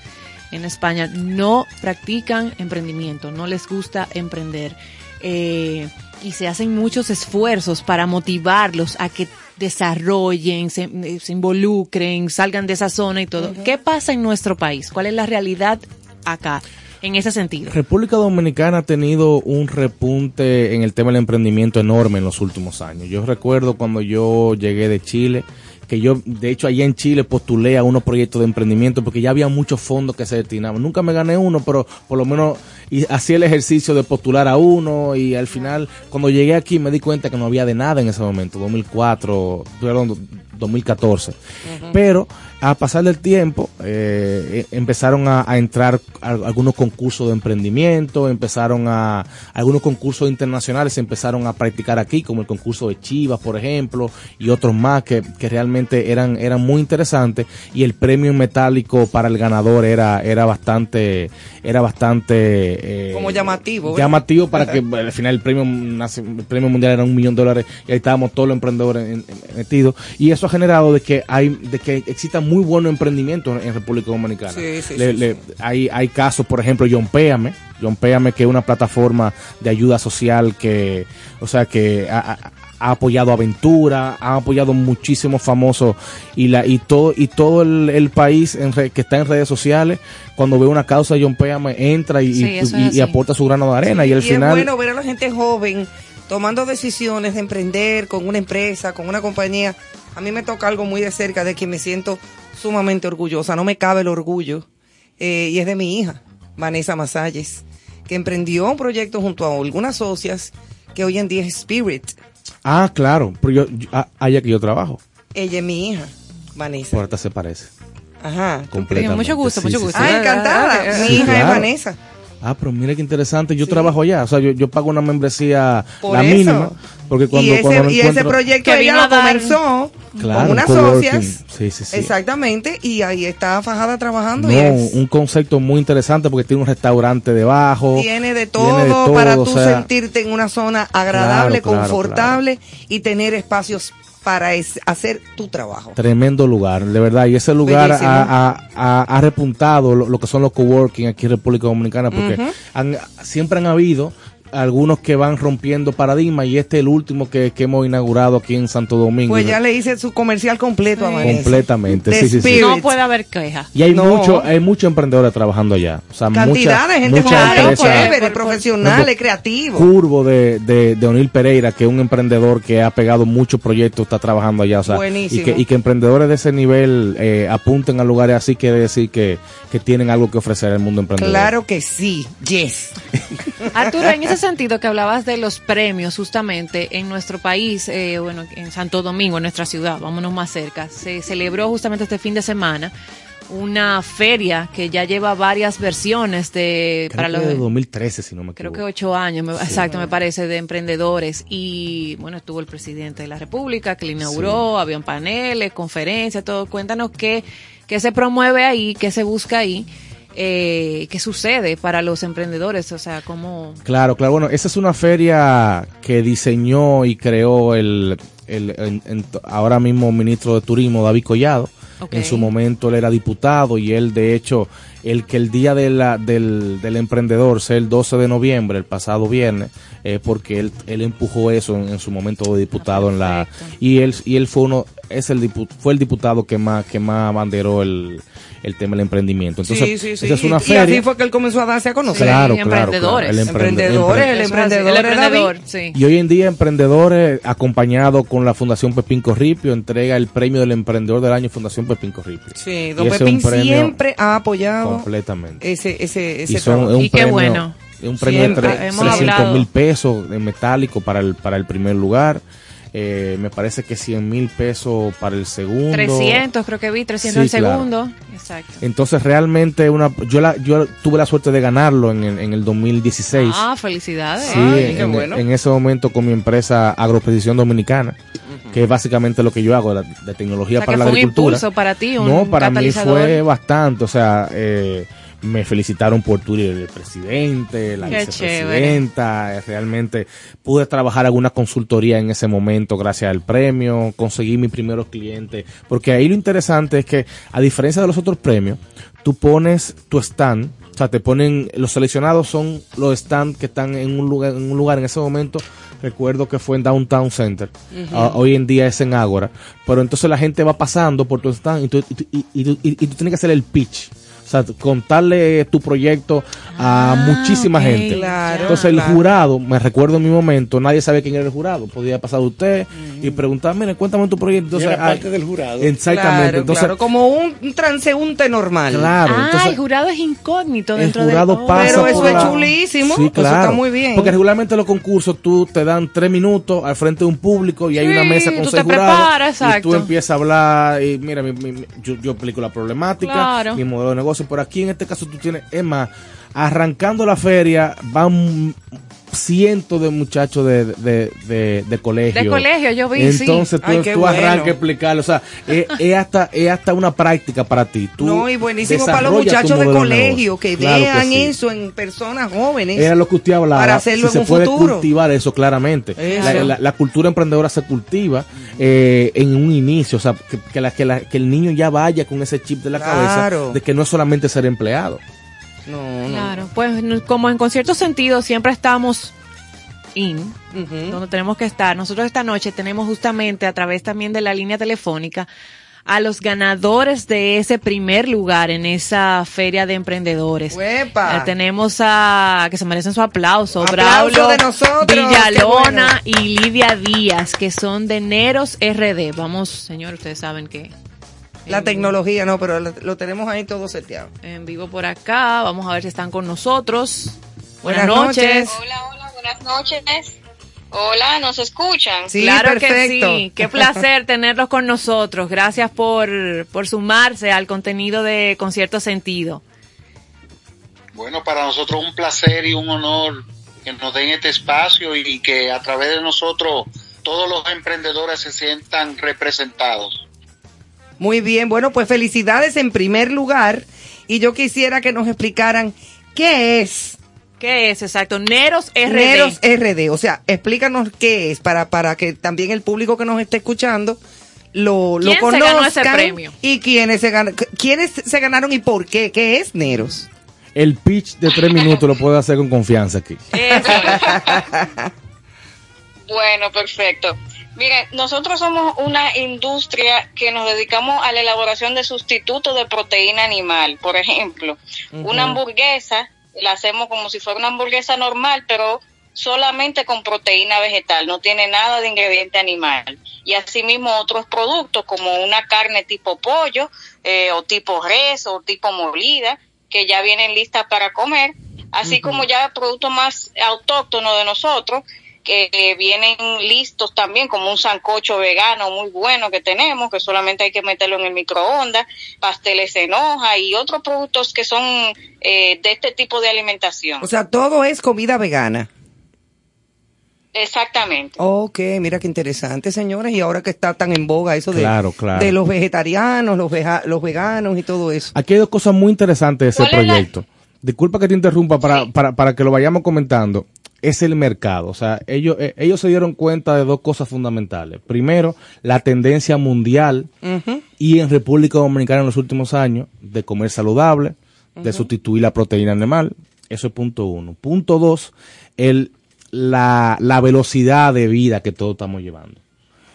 en España no practican emprendimiento, no les gusta emprender. Eh, y se hacen muchos esfuerzos para motivarlos a que desarrollen, se, eh, se involucren, salgan de esa zona y todo. ¿Qué pasa en nuestro país? ¿Cuál es la realidad acá en ese sentido? República Dominicana ha tenido un repunte en el tema del emprendimiento enorme en los últimos años. Yo recuerdo cuando yo llegué de Chile, que yo, de hecho, allá en Chile postulé a unos proyectos de emprendimiento porque ya había muchos fondos que se destinaban. Nunca me gané uno, pero por lo menos y hacía el ejercicio de postular a uno y al final, cuando llegué aquí me di cuenta que no había de nada en ese momento, 2004, perdón, 2014. Pero a pasar del tiempo eh, eh, empezaron a, a entrar a- algunos concursos de emprendimiento, empezaron a algunos concursos internacionales se empezaron a practicar aquí, como el concurso de Chivas, por ejemplo, y otros más que, que realmente eran eran muy interesantes y el premio en metálico para el ganador era era bastante era bastante eh, Como llamativo. ¿verdad? llamativo para que al final el premio el premio mundial era un millón de dólares y ahí estábamos todos los emprendedores en- en- metidos y eso ha generado de que hay de que exista muy buen emprendimiento en, en República Dominicana. Sí, sí, Le- sí, le- hay hay casos por ejemplo John Péame. John Péame que es una plataforma de ayuda social que o sea que ha, ha- apoyado Aventura, ha apoyado muchísimos famosos y la y todo y todo el, el país en re- que está en redes sociales cuando ve una causa John Péame entra y, Sí, y- y- aporta su grano de arena y al y final es bueno ver a la gente joven tomando decisiones de emprender con una empresa, con una compañía. A mí me toca algo muy de cerca de que me siento sumamente orgullosa. No me cabe el orgullo. Eh, y es de mi hija, Vanessa Masalles, que emprendió un proyecto junto a algunas socias que hoy en día es Spirit. Ah, claro, pero yo, yo- ah, allá que yo trabajo, Ella es mi hija, Vanessa. por ahorita se parece. Ajá. Completamente. Mucho gusto, Sí, mucho gusto. sí. Ah, encantada. Sí, Mi hija es claro. Vanessa. Ah, pero mira qué interesante, yo trabajo allá, o sea, yo, yo pago una membresía Por la eso. mínima, porque cuando, y ese, cuando y ese encuentro- proyecto Que ella vino lo comenzó Claro, con unas socias. Sí, sí, sí. Exactamente, y ahí está Fajada trabajando. y No, es- un concepto muy interesante porque tiene un restaurante debajo. tiene de tiene todo, de todo, para o tú sea, sentirte en una zona agradable, Claro, claro, confortable y tener espacios para es- hacer tu trabajo. Tremendo lugar, de verdad. Y ese lugar ha, ha- ha- ha repuntado lo, lo que son los coworking aquí en República Dominicana, porque han- siempre han habido algunos que van rompiendo paradigmas y este es el último que, que hemos inaugurado aquí en Santo Domingo. Pues ya le hice su comercial completo a Vanessa. Completamente, The sí, sí, sí. No puede haber queja. Y hay No. mucho, hay muchos emprendedores trabajando allá. O sea, Cantidad mucha- de gente empresas- chévere, profesionales, creativos. Curvo de, de, de Onil Pereira, que es un emprendedor que ha pegado muchos proyectos, está trabajando allá. O sea, Buenísimo. y que, y que emprendedores de ese nivel eh, apunten a lugares así, quiere decir que, que tienen algo que ofrecer al mundo emprendedor. Claro que sí, yes. Arturo, en ese sentido que hablabas de los premios, justamente en nuestro país, eh, bueno, en Santo Domingo, en nuestra ciudad, vámonos más cerca, se celebró justamente este fin de semana una feria que ya lleva varias versiones de Creo para que los de 2013, si no me creo equivoco. que ocho años, me- exacto, me parece, de emprendedores. Y bueno, estuvo el presidente de la República que le inauguró, habían paneles, conferencias, todo. Cuéntanos qué, qué se promueve ahí, qué se busca ahí. Eh, qué sucede para los emprendedores, o sea, cómo... Claro, claro. Bueno, esa es una feria que diseñó y creó el, el en- ahora mismo ministro de Turismo, David Collado. En su momento él era diputado y él, de hecho, el que el día de la, del, del emprendedor sea el 12 de noviembre, el pasado viernes, eh, porque él, él empujó eso en, en su momento de diputado en la y él y él fue uno es el dipu- fue el diputado que más que más abanderó el, el tema del emprendimiento. Entonces, sí, sí, sí. esa es una y feria. así fue que él comenzó a darse a conocer. Claro, claro, emprendedores. claro. El emprende- emprendedores, el empre- emprendedor, El David. emprendedor, sí. Y hoy en día emprendedores acompañado con la Fundación Pepín Corripio entrega el premio del emprendedor del año Fundación Pepín Corripio. Sí, Y don Pepín siempre ha apoyado completamente. ese, ese, ese Y son- trabajo. es un Y qué premio, bueno. Un premio Siempre. de tre- Hemos 300 hablado. mil pesos de metálico para el, para el primer lugar. Eh, me parece que 100 mil pesos para el segundo. 300, creo que vi, 300 Sí, el claro. segundo. Exacto. Entonces realmente una yo la yo tuve la suerte de ganarlo en el, en el 2016. Ah, felicidades. Sí, en, en ese momento con mi empresa Agroprecisión Dominicana, que es básicamente lo que yo hago, de, de tecnología O sea, para que la fue un agricultura. impulso para ti, un no, para mí fue bastante, o sea, eh, me felicitaron por Twitter el presidente, la Qué vicepresidenta, realmente pude trabajar alguna consultoría en ese momento gracias al premio, conseguí mis primeros clientes, porque ahí lo interesante es que a diferencia de los otros premios, tú pones tu stand, o sea, te ponen, los seleccionados son los stands que están en un lugar, en un lugar. En ese momento, recuerdo que fue en Downtown Center. Ah, hoy en día es en Ágora, pero entonces la gente va pasando por tu stand y tú, y, y- y tú tienes que hacer el pitch. O sea, contarle tu proyecto a muchísima ok, gente. claro, Entonces el claro. jurado, me recuerdo en mi momento, nadie sabe quién era el jurado. Podía pasar usted y preguntar, mire, cuéntame tu proyecto. Entonces, era parte ay, del jurado. Exactamente. Claro, entonces, claro, como un, un transeúnte normal. Claro, ah, entonces- el jurado es incógnito el dentro jurado del... pasa Pero eso es la- chulísimo, Sí, eso claro. está muy bien. Porque regularmente los concursos tú te dan tres minutos al frente de un público y hay Sí, una mesa con tú seis te jurados preparas, y tú empiezas a hablar y mira, mi- mi- mi- yo, yo explico la problemática, Claro. mi modelo de negocio. Por aquí en este caso tú tienes, es más, arrancando la feria van cientos de muchachos de, de, de, de colegio. De colegio, yo vi, sí. Entonces tú, Ay, qué tú bueno. arrancas a explicarlo. O sea, es, es hasta, es hasta una práctica para ti. Tú no, y buenísimo para los muchachos de colegio que Claro vean sí. eso en personas jóvenes. Era lo que usted hablaba. Para hacerlo si en se un puede futuro. cultivar eso claramente. Eso. La, la- la cultura emprendedora se cultiva eh, en un inicio, o sea, que, que la- que la- que el niño ya vaya con ese chip de la Claro. cabeza de que no es solamente ser empleado. No, Claro, pues como en cierto sentido siempre estamos in, donde tenemos que estar. Nosotros esta noche tenemos justamente a través también de la línea telefónica a los ganadores de ese primer lugar en esa feria de emprendedores. ¡Uepa! Tenemos a que se merecen su aplauso, Aplauso Braulio de nosotros, Villalona bueno. y Lidia Díaz, que son de Neros RD. Vamos, señor, ustedes saben que La tecnología, no, pero lo, lo tenemos ahí todo seteado. en vivo por acá. Vamos a ver si están con nosotros. Buenas, Buenas noches. noches. Hola, hola, buenas noches. Hola, ¿nos escuchan? claro que sí. Qué placer tenerlos con nosotros. Gracias por, por sumarse al contenido de Concierto Sentido. Bueno, para nosotros un placer y un honor que nos den este espacio y que a través de nosotros todos los emprendedores se sientan representados. Muy bien, bueno, pues felicidades en primer lugar. Y yo quisiera que nos explicaran qué es ¿Qué es exacto? Neros RD. Neros RD. O sea, explícanos qué es para, para que también el público que nos esté escuchando lo, lo ¿Quién se conozcan. ganó ese premio? Y quiénes se, gan- quiénes se ganaron y por qué. ¿Qué es Neros? El pitch de tres minutos lo puedo hacer con confianza aquí. Bueno, perfecto. Miren, nosotros somos una industria que nos dedicamos a la elaboración de sustitutos de proteína animal. Por ejemplo, una hamburguesa la hacemos como si fuera una hamburguesa normal, pero solamente con proteína vegetal, no tiene nada de ingrediente animal. Y asimismo otros productos como una carne tipo pollo eh, o tipo res o tipo molida, que ya vienen listas para comer, así como ya productos más autóctonos de nosotros, que vienen listos también, como un sancocho vegano muy bueno que tenemos, que solamente hay que meterlo en el microondas, pasteles en hoja y otros productos que son eh, de este tipo de alimentación. O sea, todo es comida vegana. Exactamente. Ok, mira qué interesante, señores. Y ahora que está tan en boga eso de, Claro, claro. de los vegetarianos, los, veja- los veganos y todo eso. Aquí hay dos cosas muy interesantes de ese ¿Cuál es la- proyecto. Disculpa que te interrumpa para, para, para que lo vayamos comentando. Es el mercado. O sea, ellos, eh, ellos se dieron cuenta de dos cosas fundamentales. Primero, la tendencia mundial y en República Dominicana en los últimos años de comer saludable, de sustituir la proteína animal. Eso es punto uno. Punto dos, el, la, la velocidad de vida que todos estamos llevando.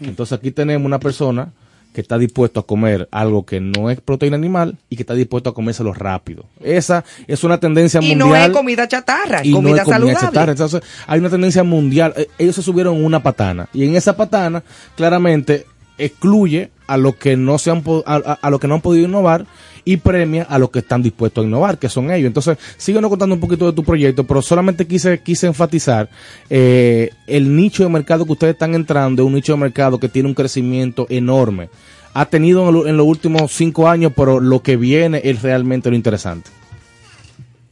Entonces aquí tenemos una persona que está dispuesto a comer algo que no es proteína animal y que está dispuesto a comérselo rápido. Esa es una tendencia Y mundial. no es comida chatarra, es y no comida es comida saludable. chatarra. Entonces, hay una tendencia mundial. Eh, Ellos se subieron una patana. Y en esa patana, claramente, excluye a los que no se han a, a- que no han podido innovar y premia a los que están dispuestos a innovar, que son ellos. Entonces, síguenos contando un poquito de tu proyecto, pero solamente quise, quise enfatizar eh, el nicho de mercado que ustedes están entrando, un nicho de mercado que tiene un crecimiento enorme. Ha tenido en, lo- en los últimos cinco años, pero lo que viene es realmente lo interesante.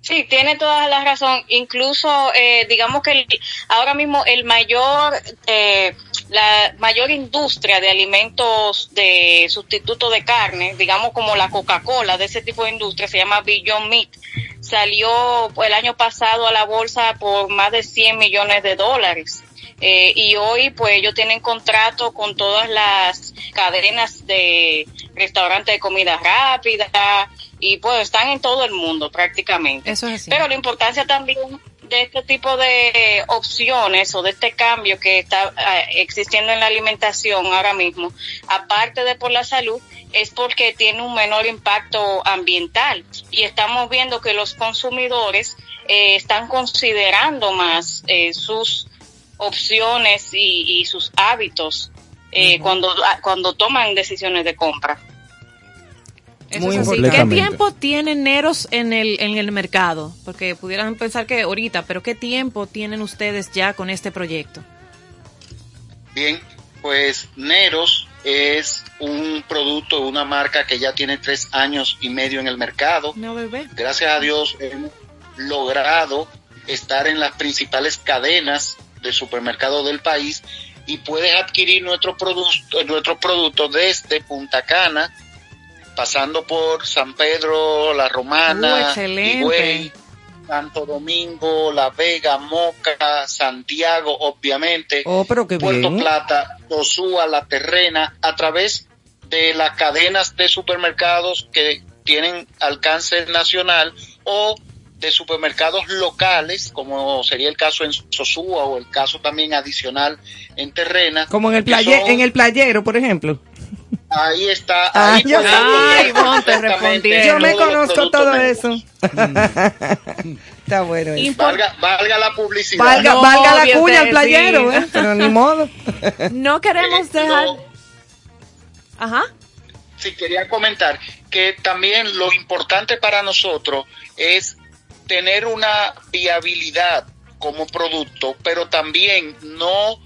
Sí, tiene toda la razón. Incluso, eh, digamos que el- ahora mismo el mayor, eh, la mayor industria de alimentos de sustituto de carne, digamos como la Coca-Cola, de ese tipo de industria, se llama Beyond Meat. Salió el año pasado a la bolsa por más de 100 millones de dólares. Eh, y hoy pues ellos tienen contrato con todas las cadenas de restaurantes de comida rápida y pues están en todo el mundo prácticamente. Eso es así. Pero la importancia también de este tipo de opciones o de este cambio que está eh, existiendo en la alimentación ahora mismo, aparte de por la salud, es porque tiene un menor impacto ambiental y estamos viendo que los consumidores eh, están considerando más eh, sus opciones y, y sus hábitos eh, cuando cuando toman decisiones de compra. Eso Muy es así. ¿Qué tiempo tienen Neros en el, en el mercado? Porque pudieran pensar que ahorita, pero ¿qué tiempo tienen ustedes ya con este proyecto? Bien, pues Neros es un producto, una marca que ya tiene tres años y medio en el mercado. No, bebé. Gracias a Dios hemos logrado estar en las principales cadenas de supermercados del país y puedes adquirir nuestro producto, nuestro producto desde Punta Cana, pasando por San Pedro, La Uh, Romana, excelente. Higüey, Santo Domingo, La Vega, Moca, Santiago, obviamente, Oh, pero qué Puerto bien. Plata, Tosúa, La Terrena, a través de las cadenas de supermercados que tienen alcance nacional o de supermercados locales, como sería el caso en Sosúa o el caso también adicional en Terrena. Como en el, que playe- son- en el playero, por ejemplo. Ahí está. Ah, ahí yo podemos sé. encontrar Ay, Monte, perfectamente Yo me conozco todo eso. Está bueno. eso. Valga, valga la publicidad. Valga, No, valga la cuña al sí. playero, ¿eh? pero ni modo. No queremos dejar... Ajá. Sí, quería comentar que también lo importante para nosotros es tener una viabilidad como producto, pero también no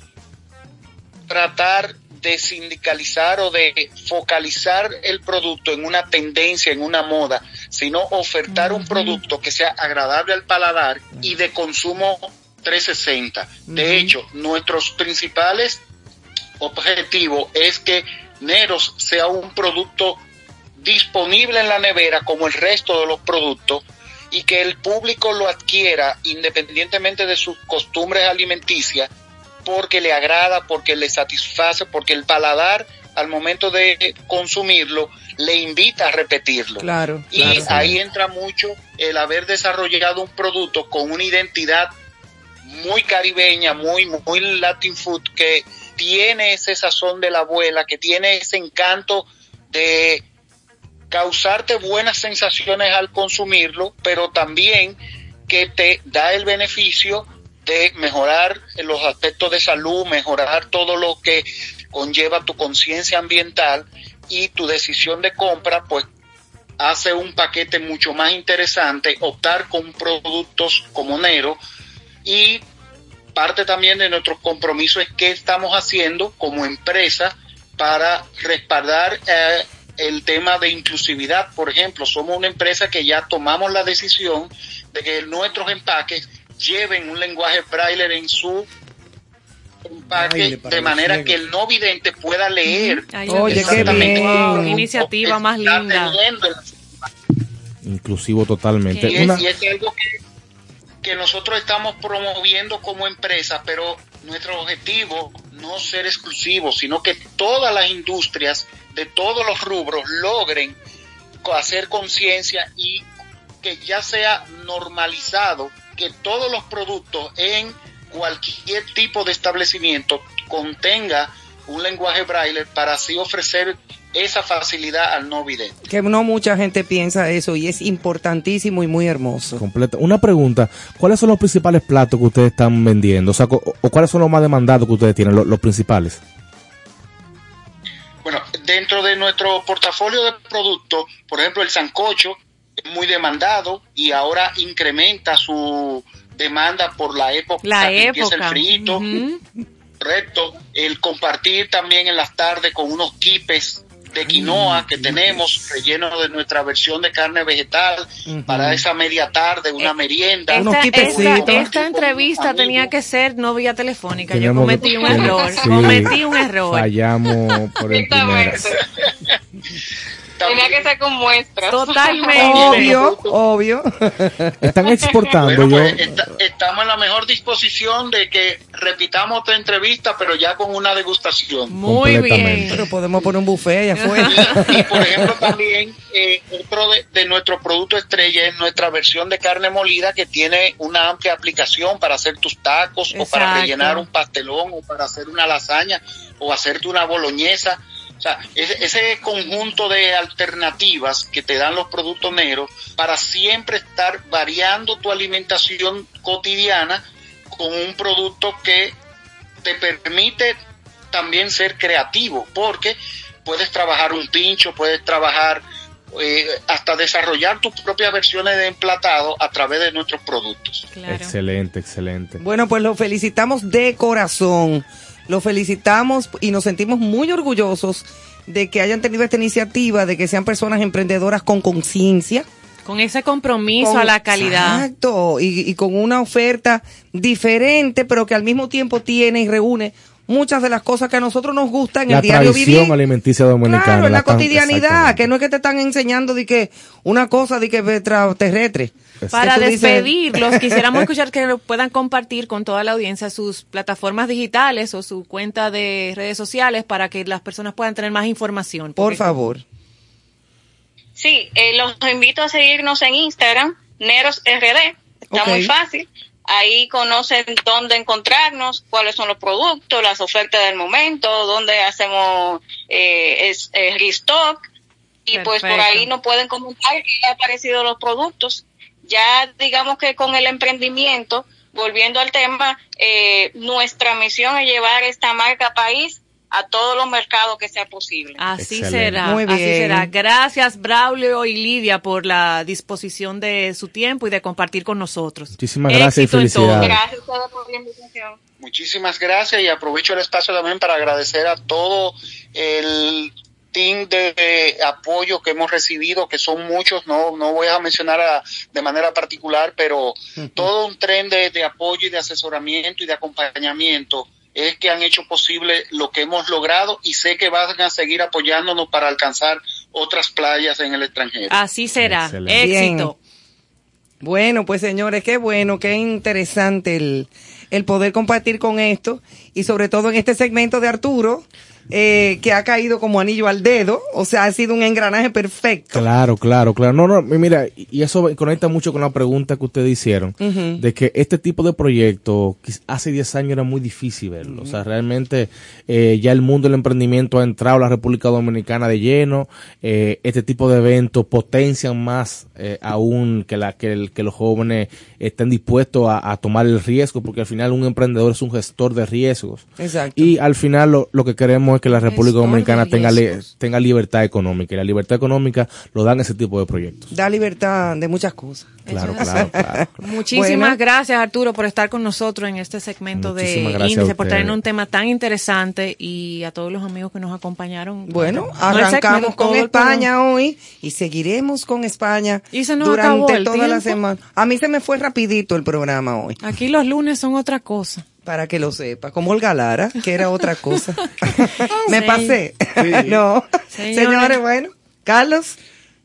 tratar de sindicalizar o de focalizar el producto en una tendencia, en una moda, sino ofertar un producto que sea agradable al paladar y de consumo 360. De hecho, nuestros principales objetivos es que Neros sea un producto disponible en la nevera como el resto de los productos y que el público lo adquiera independientemente de sus costumbres alimenticias porque le agrada, porque le satisface, porque el paladar al momento de consumirlo le invita a repetirlo. Claro. Y claro. ahí entra mucho el haber desarrollado un producto con una identidad muy caribeña, muy, muy Latin food, que tiene ese sazón de la abuela, que tiene ese encanto de causarte buenas sensaciones al consumirlo, pero también que te da el beneficio de mejorar los aspectos de salud, mejorar todo lo que conlleva tu conciencia ambiental y tu decisión de compra, pues hace un paquete mucho más interesante, optar con productos como Nero y parte también de nuestro compromiso es qué estamos haciendo como empresa para respaldar eh, el tema de inclusividad. Por ejemplo, somos una empresa que ya tomamos la decisión de que nuestros empaques lleven un lenguaje braille en su empaque de manera que el no vidente pueda leer. Ay, Oye, qué exactamente bien. Wow, iniciativa más linda. Inclusivo totalmente. Y es, Una- y es algo que, que nosotros estamos promoviendo como empresa, pero nuestro objetivo no ser exclusivos, sino que todas las industrias de todos los rubros logren hacer conciencia y que ya sea normalizado que todos los productos en cualquier tipo de establecimiento contenga un lenguaje braille para así ofrecer esa facilidad al no vidente. Que no mucha gente piensa eso y es importantísimo y muy hermoso. completa. Una pregunta, ¿cuáles son los principales platos que ustedes están vendiendo? O sea, o cuáles son los más demandados que ustedes tienen, lo- los, principales? Bueno, dentro de nuestro portafolio de productos, por ejemplo, el sancocho muy demandado y ahora incrementa su demanda por la época La que empieza el época. frito. Correcto. El compartir también en las tardes con unos quipes de quinoa que tenemos relleno de nuestra versión de carne vegetal para esa media tarde, una merienda. Esta, esta, Con- esta entrevista tenía que ser no vía telefónica. Yo cometí que- un error. sí, Cometí un error. Fallamos por el. Tenía que ser con muestras. Totalmente. Obvio, obvio. Están exportando, Bueno, yo... pues, esta- estamos en la mejor disposición de que repitamos otra entrevista, pero ya con una degustación. Muy bien. Pero podemos poner un buffet allá afuera. Y por ejemplo también eh, otro de, de nuestro producto estrella es nuestra versión de carne molida que tiene una amplia aplicación para hacer tus tacos o para rellenar un pastelón o para hacer una lasaña o hacerte una boloñesa. O sea, ese, conjunto de alternativas que te dan los productos negros para siempre estar variando tu alimentación cotidiana con un producto que te permite también ser creativo, porque puedes trabajar un pincho, puedes trabajar eh, hasta desarrollar tus propias versiones de emplatado a través de nuestros productos. Excelente, excelente. Bueno, pues lo felicitamos de corazón. Lo felicitamos y nos sentimos muy orgullosos de que hayan tenido esta iniciativa, de que sean personas emprendedoras con conciencia. Con ese compromiso Con- a la calidad. Exacto, y, y con una oferta diferente, pero que al mismo tiempo tiene y reúne muchas de las cosas que a nosotros nos gustan en La el diario tradición vivir. alimenticia dominicana. Claro, en la tan- cotidianidad, que no es que te están enseñando de que una cosa de que terrestre. Para despedirlos, quisiéramos escuchar que lo puedan compartir con toda la audiencia sus plataformas digitales o su cuenta de redes sociales para que las personas puedan tener más información. Por favor. Sí, eh, los invito a seguirnos en Instagram, Neros RD. Está muy fácil. Ahí conocen dónde encontrarnos, cuáles son los productos, las ofertas del momento, dónde hacemos eh, es, eh, restock. Y pues por ahí nos pueden comentar qué han parecido los productos. Ya digamos que con el emprendimiento, volviendo al tema, eh, nuestra misión es llevar esta marca país a todos los mercados que sea posible. Así Excelente. será, Muy así bien. será. Gracias Braulio y Lidia por la disposición de su tiempo y de compartir con nosotros. Muchísimas gracias y Éxito en todo. felicidades. Gracias a todos por la invitación. Muchísimas gracias y aprovecho el espacio también para agradecer a todo el team de, de apoyo que hemos recibido, que son muchos, no, no voy a mencionar a- de manera particular, pero todo un tren de, de apoyo y de asesoramiento y de acompañamiento es que han hecho posible lo que hemos logrado y sé que van a seguir apoyándonos para alcanzar otras playas en el extranjero. Así será. Excelente. Éxito. Bueno, pues señores, qué bueno, qué interesante el, el poder compartir con esto y sobre todo en este segmento de Arturo, eh, que ha caído como anillo al dedo, o sea, ha sido un engranaje perfecto. Claro, claro, claro. No, no, mira, y eso conecta mucho con la pregunta que ustedes hicieron, de que este tipo de proyectos hace 10 años era muy difícil verlo. O sea, realmente eh, ya el mundo del emprendimiento ha entrado a la República Dominicana de lleno. Eh, este tipo de eventos potencian más eh, aún que, la, que, el- que los jóvenes estén dispuestos a, a tomar el riesgo, porque al final un emprendedor es un gestor de riesgos. Exacto. Y al final lo, lo que queremos es que la República Dominicana tenga, tenga libertad económica. Y la libertad económica lo dan ese tipo de proyectos. Da libertad de muchas cosas. Claro, claro, claro. Muchísimas Bueno. gracias Arturo por estar con nosotros en este segmento de Muchísimas Índice, por traernos un tema tan interesante y a todos los amigos que nos acompañaron. Bueno, No arrancamos con España hoy y seguiremos con España Y se nos acabó durante el toda la semana. A mí se me fue rapidito el programa hoy. Aquí los lunes son otra cosa para que lo sepa, como Olga Lara, que era otra cosa. Me pasé. No. Señores. Bueno, Carlos.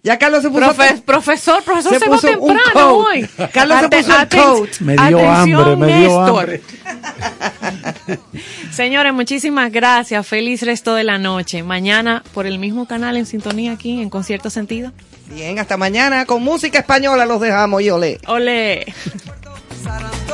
Ya Carlos se puso Profe, profesor, profesor se, se puso temprano un coat. hoy. Carlos se puso un coat. Me dio Atención, hambre, me dio hambre. Señores, muchísimas gracias. Feliz resto de la noche. Mañana por el mismo canal en sintonía aquí en Concierto Sentido. Bien, hasta mañana con música española los dejamos y olé. Olé.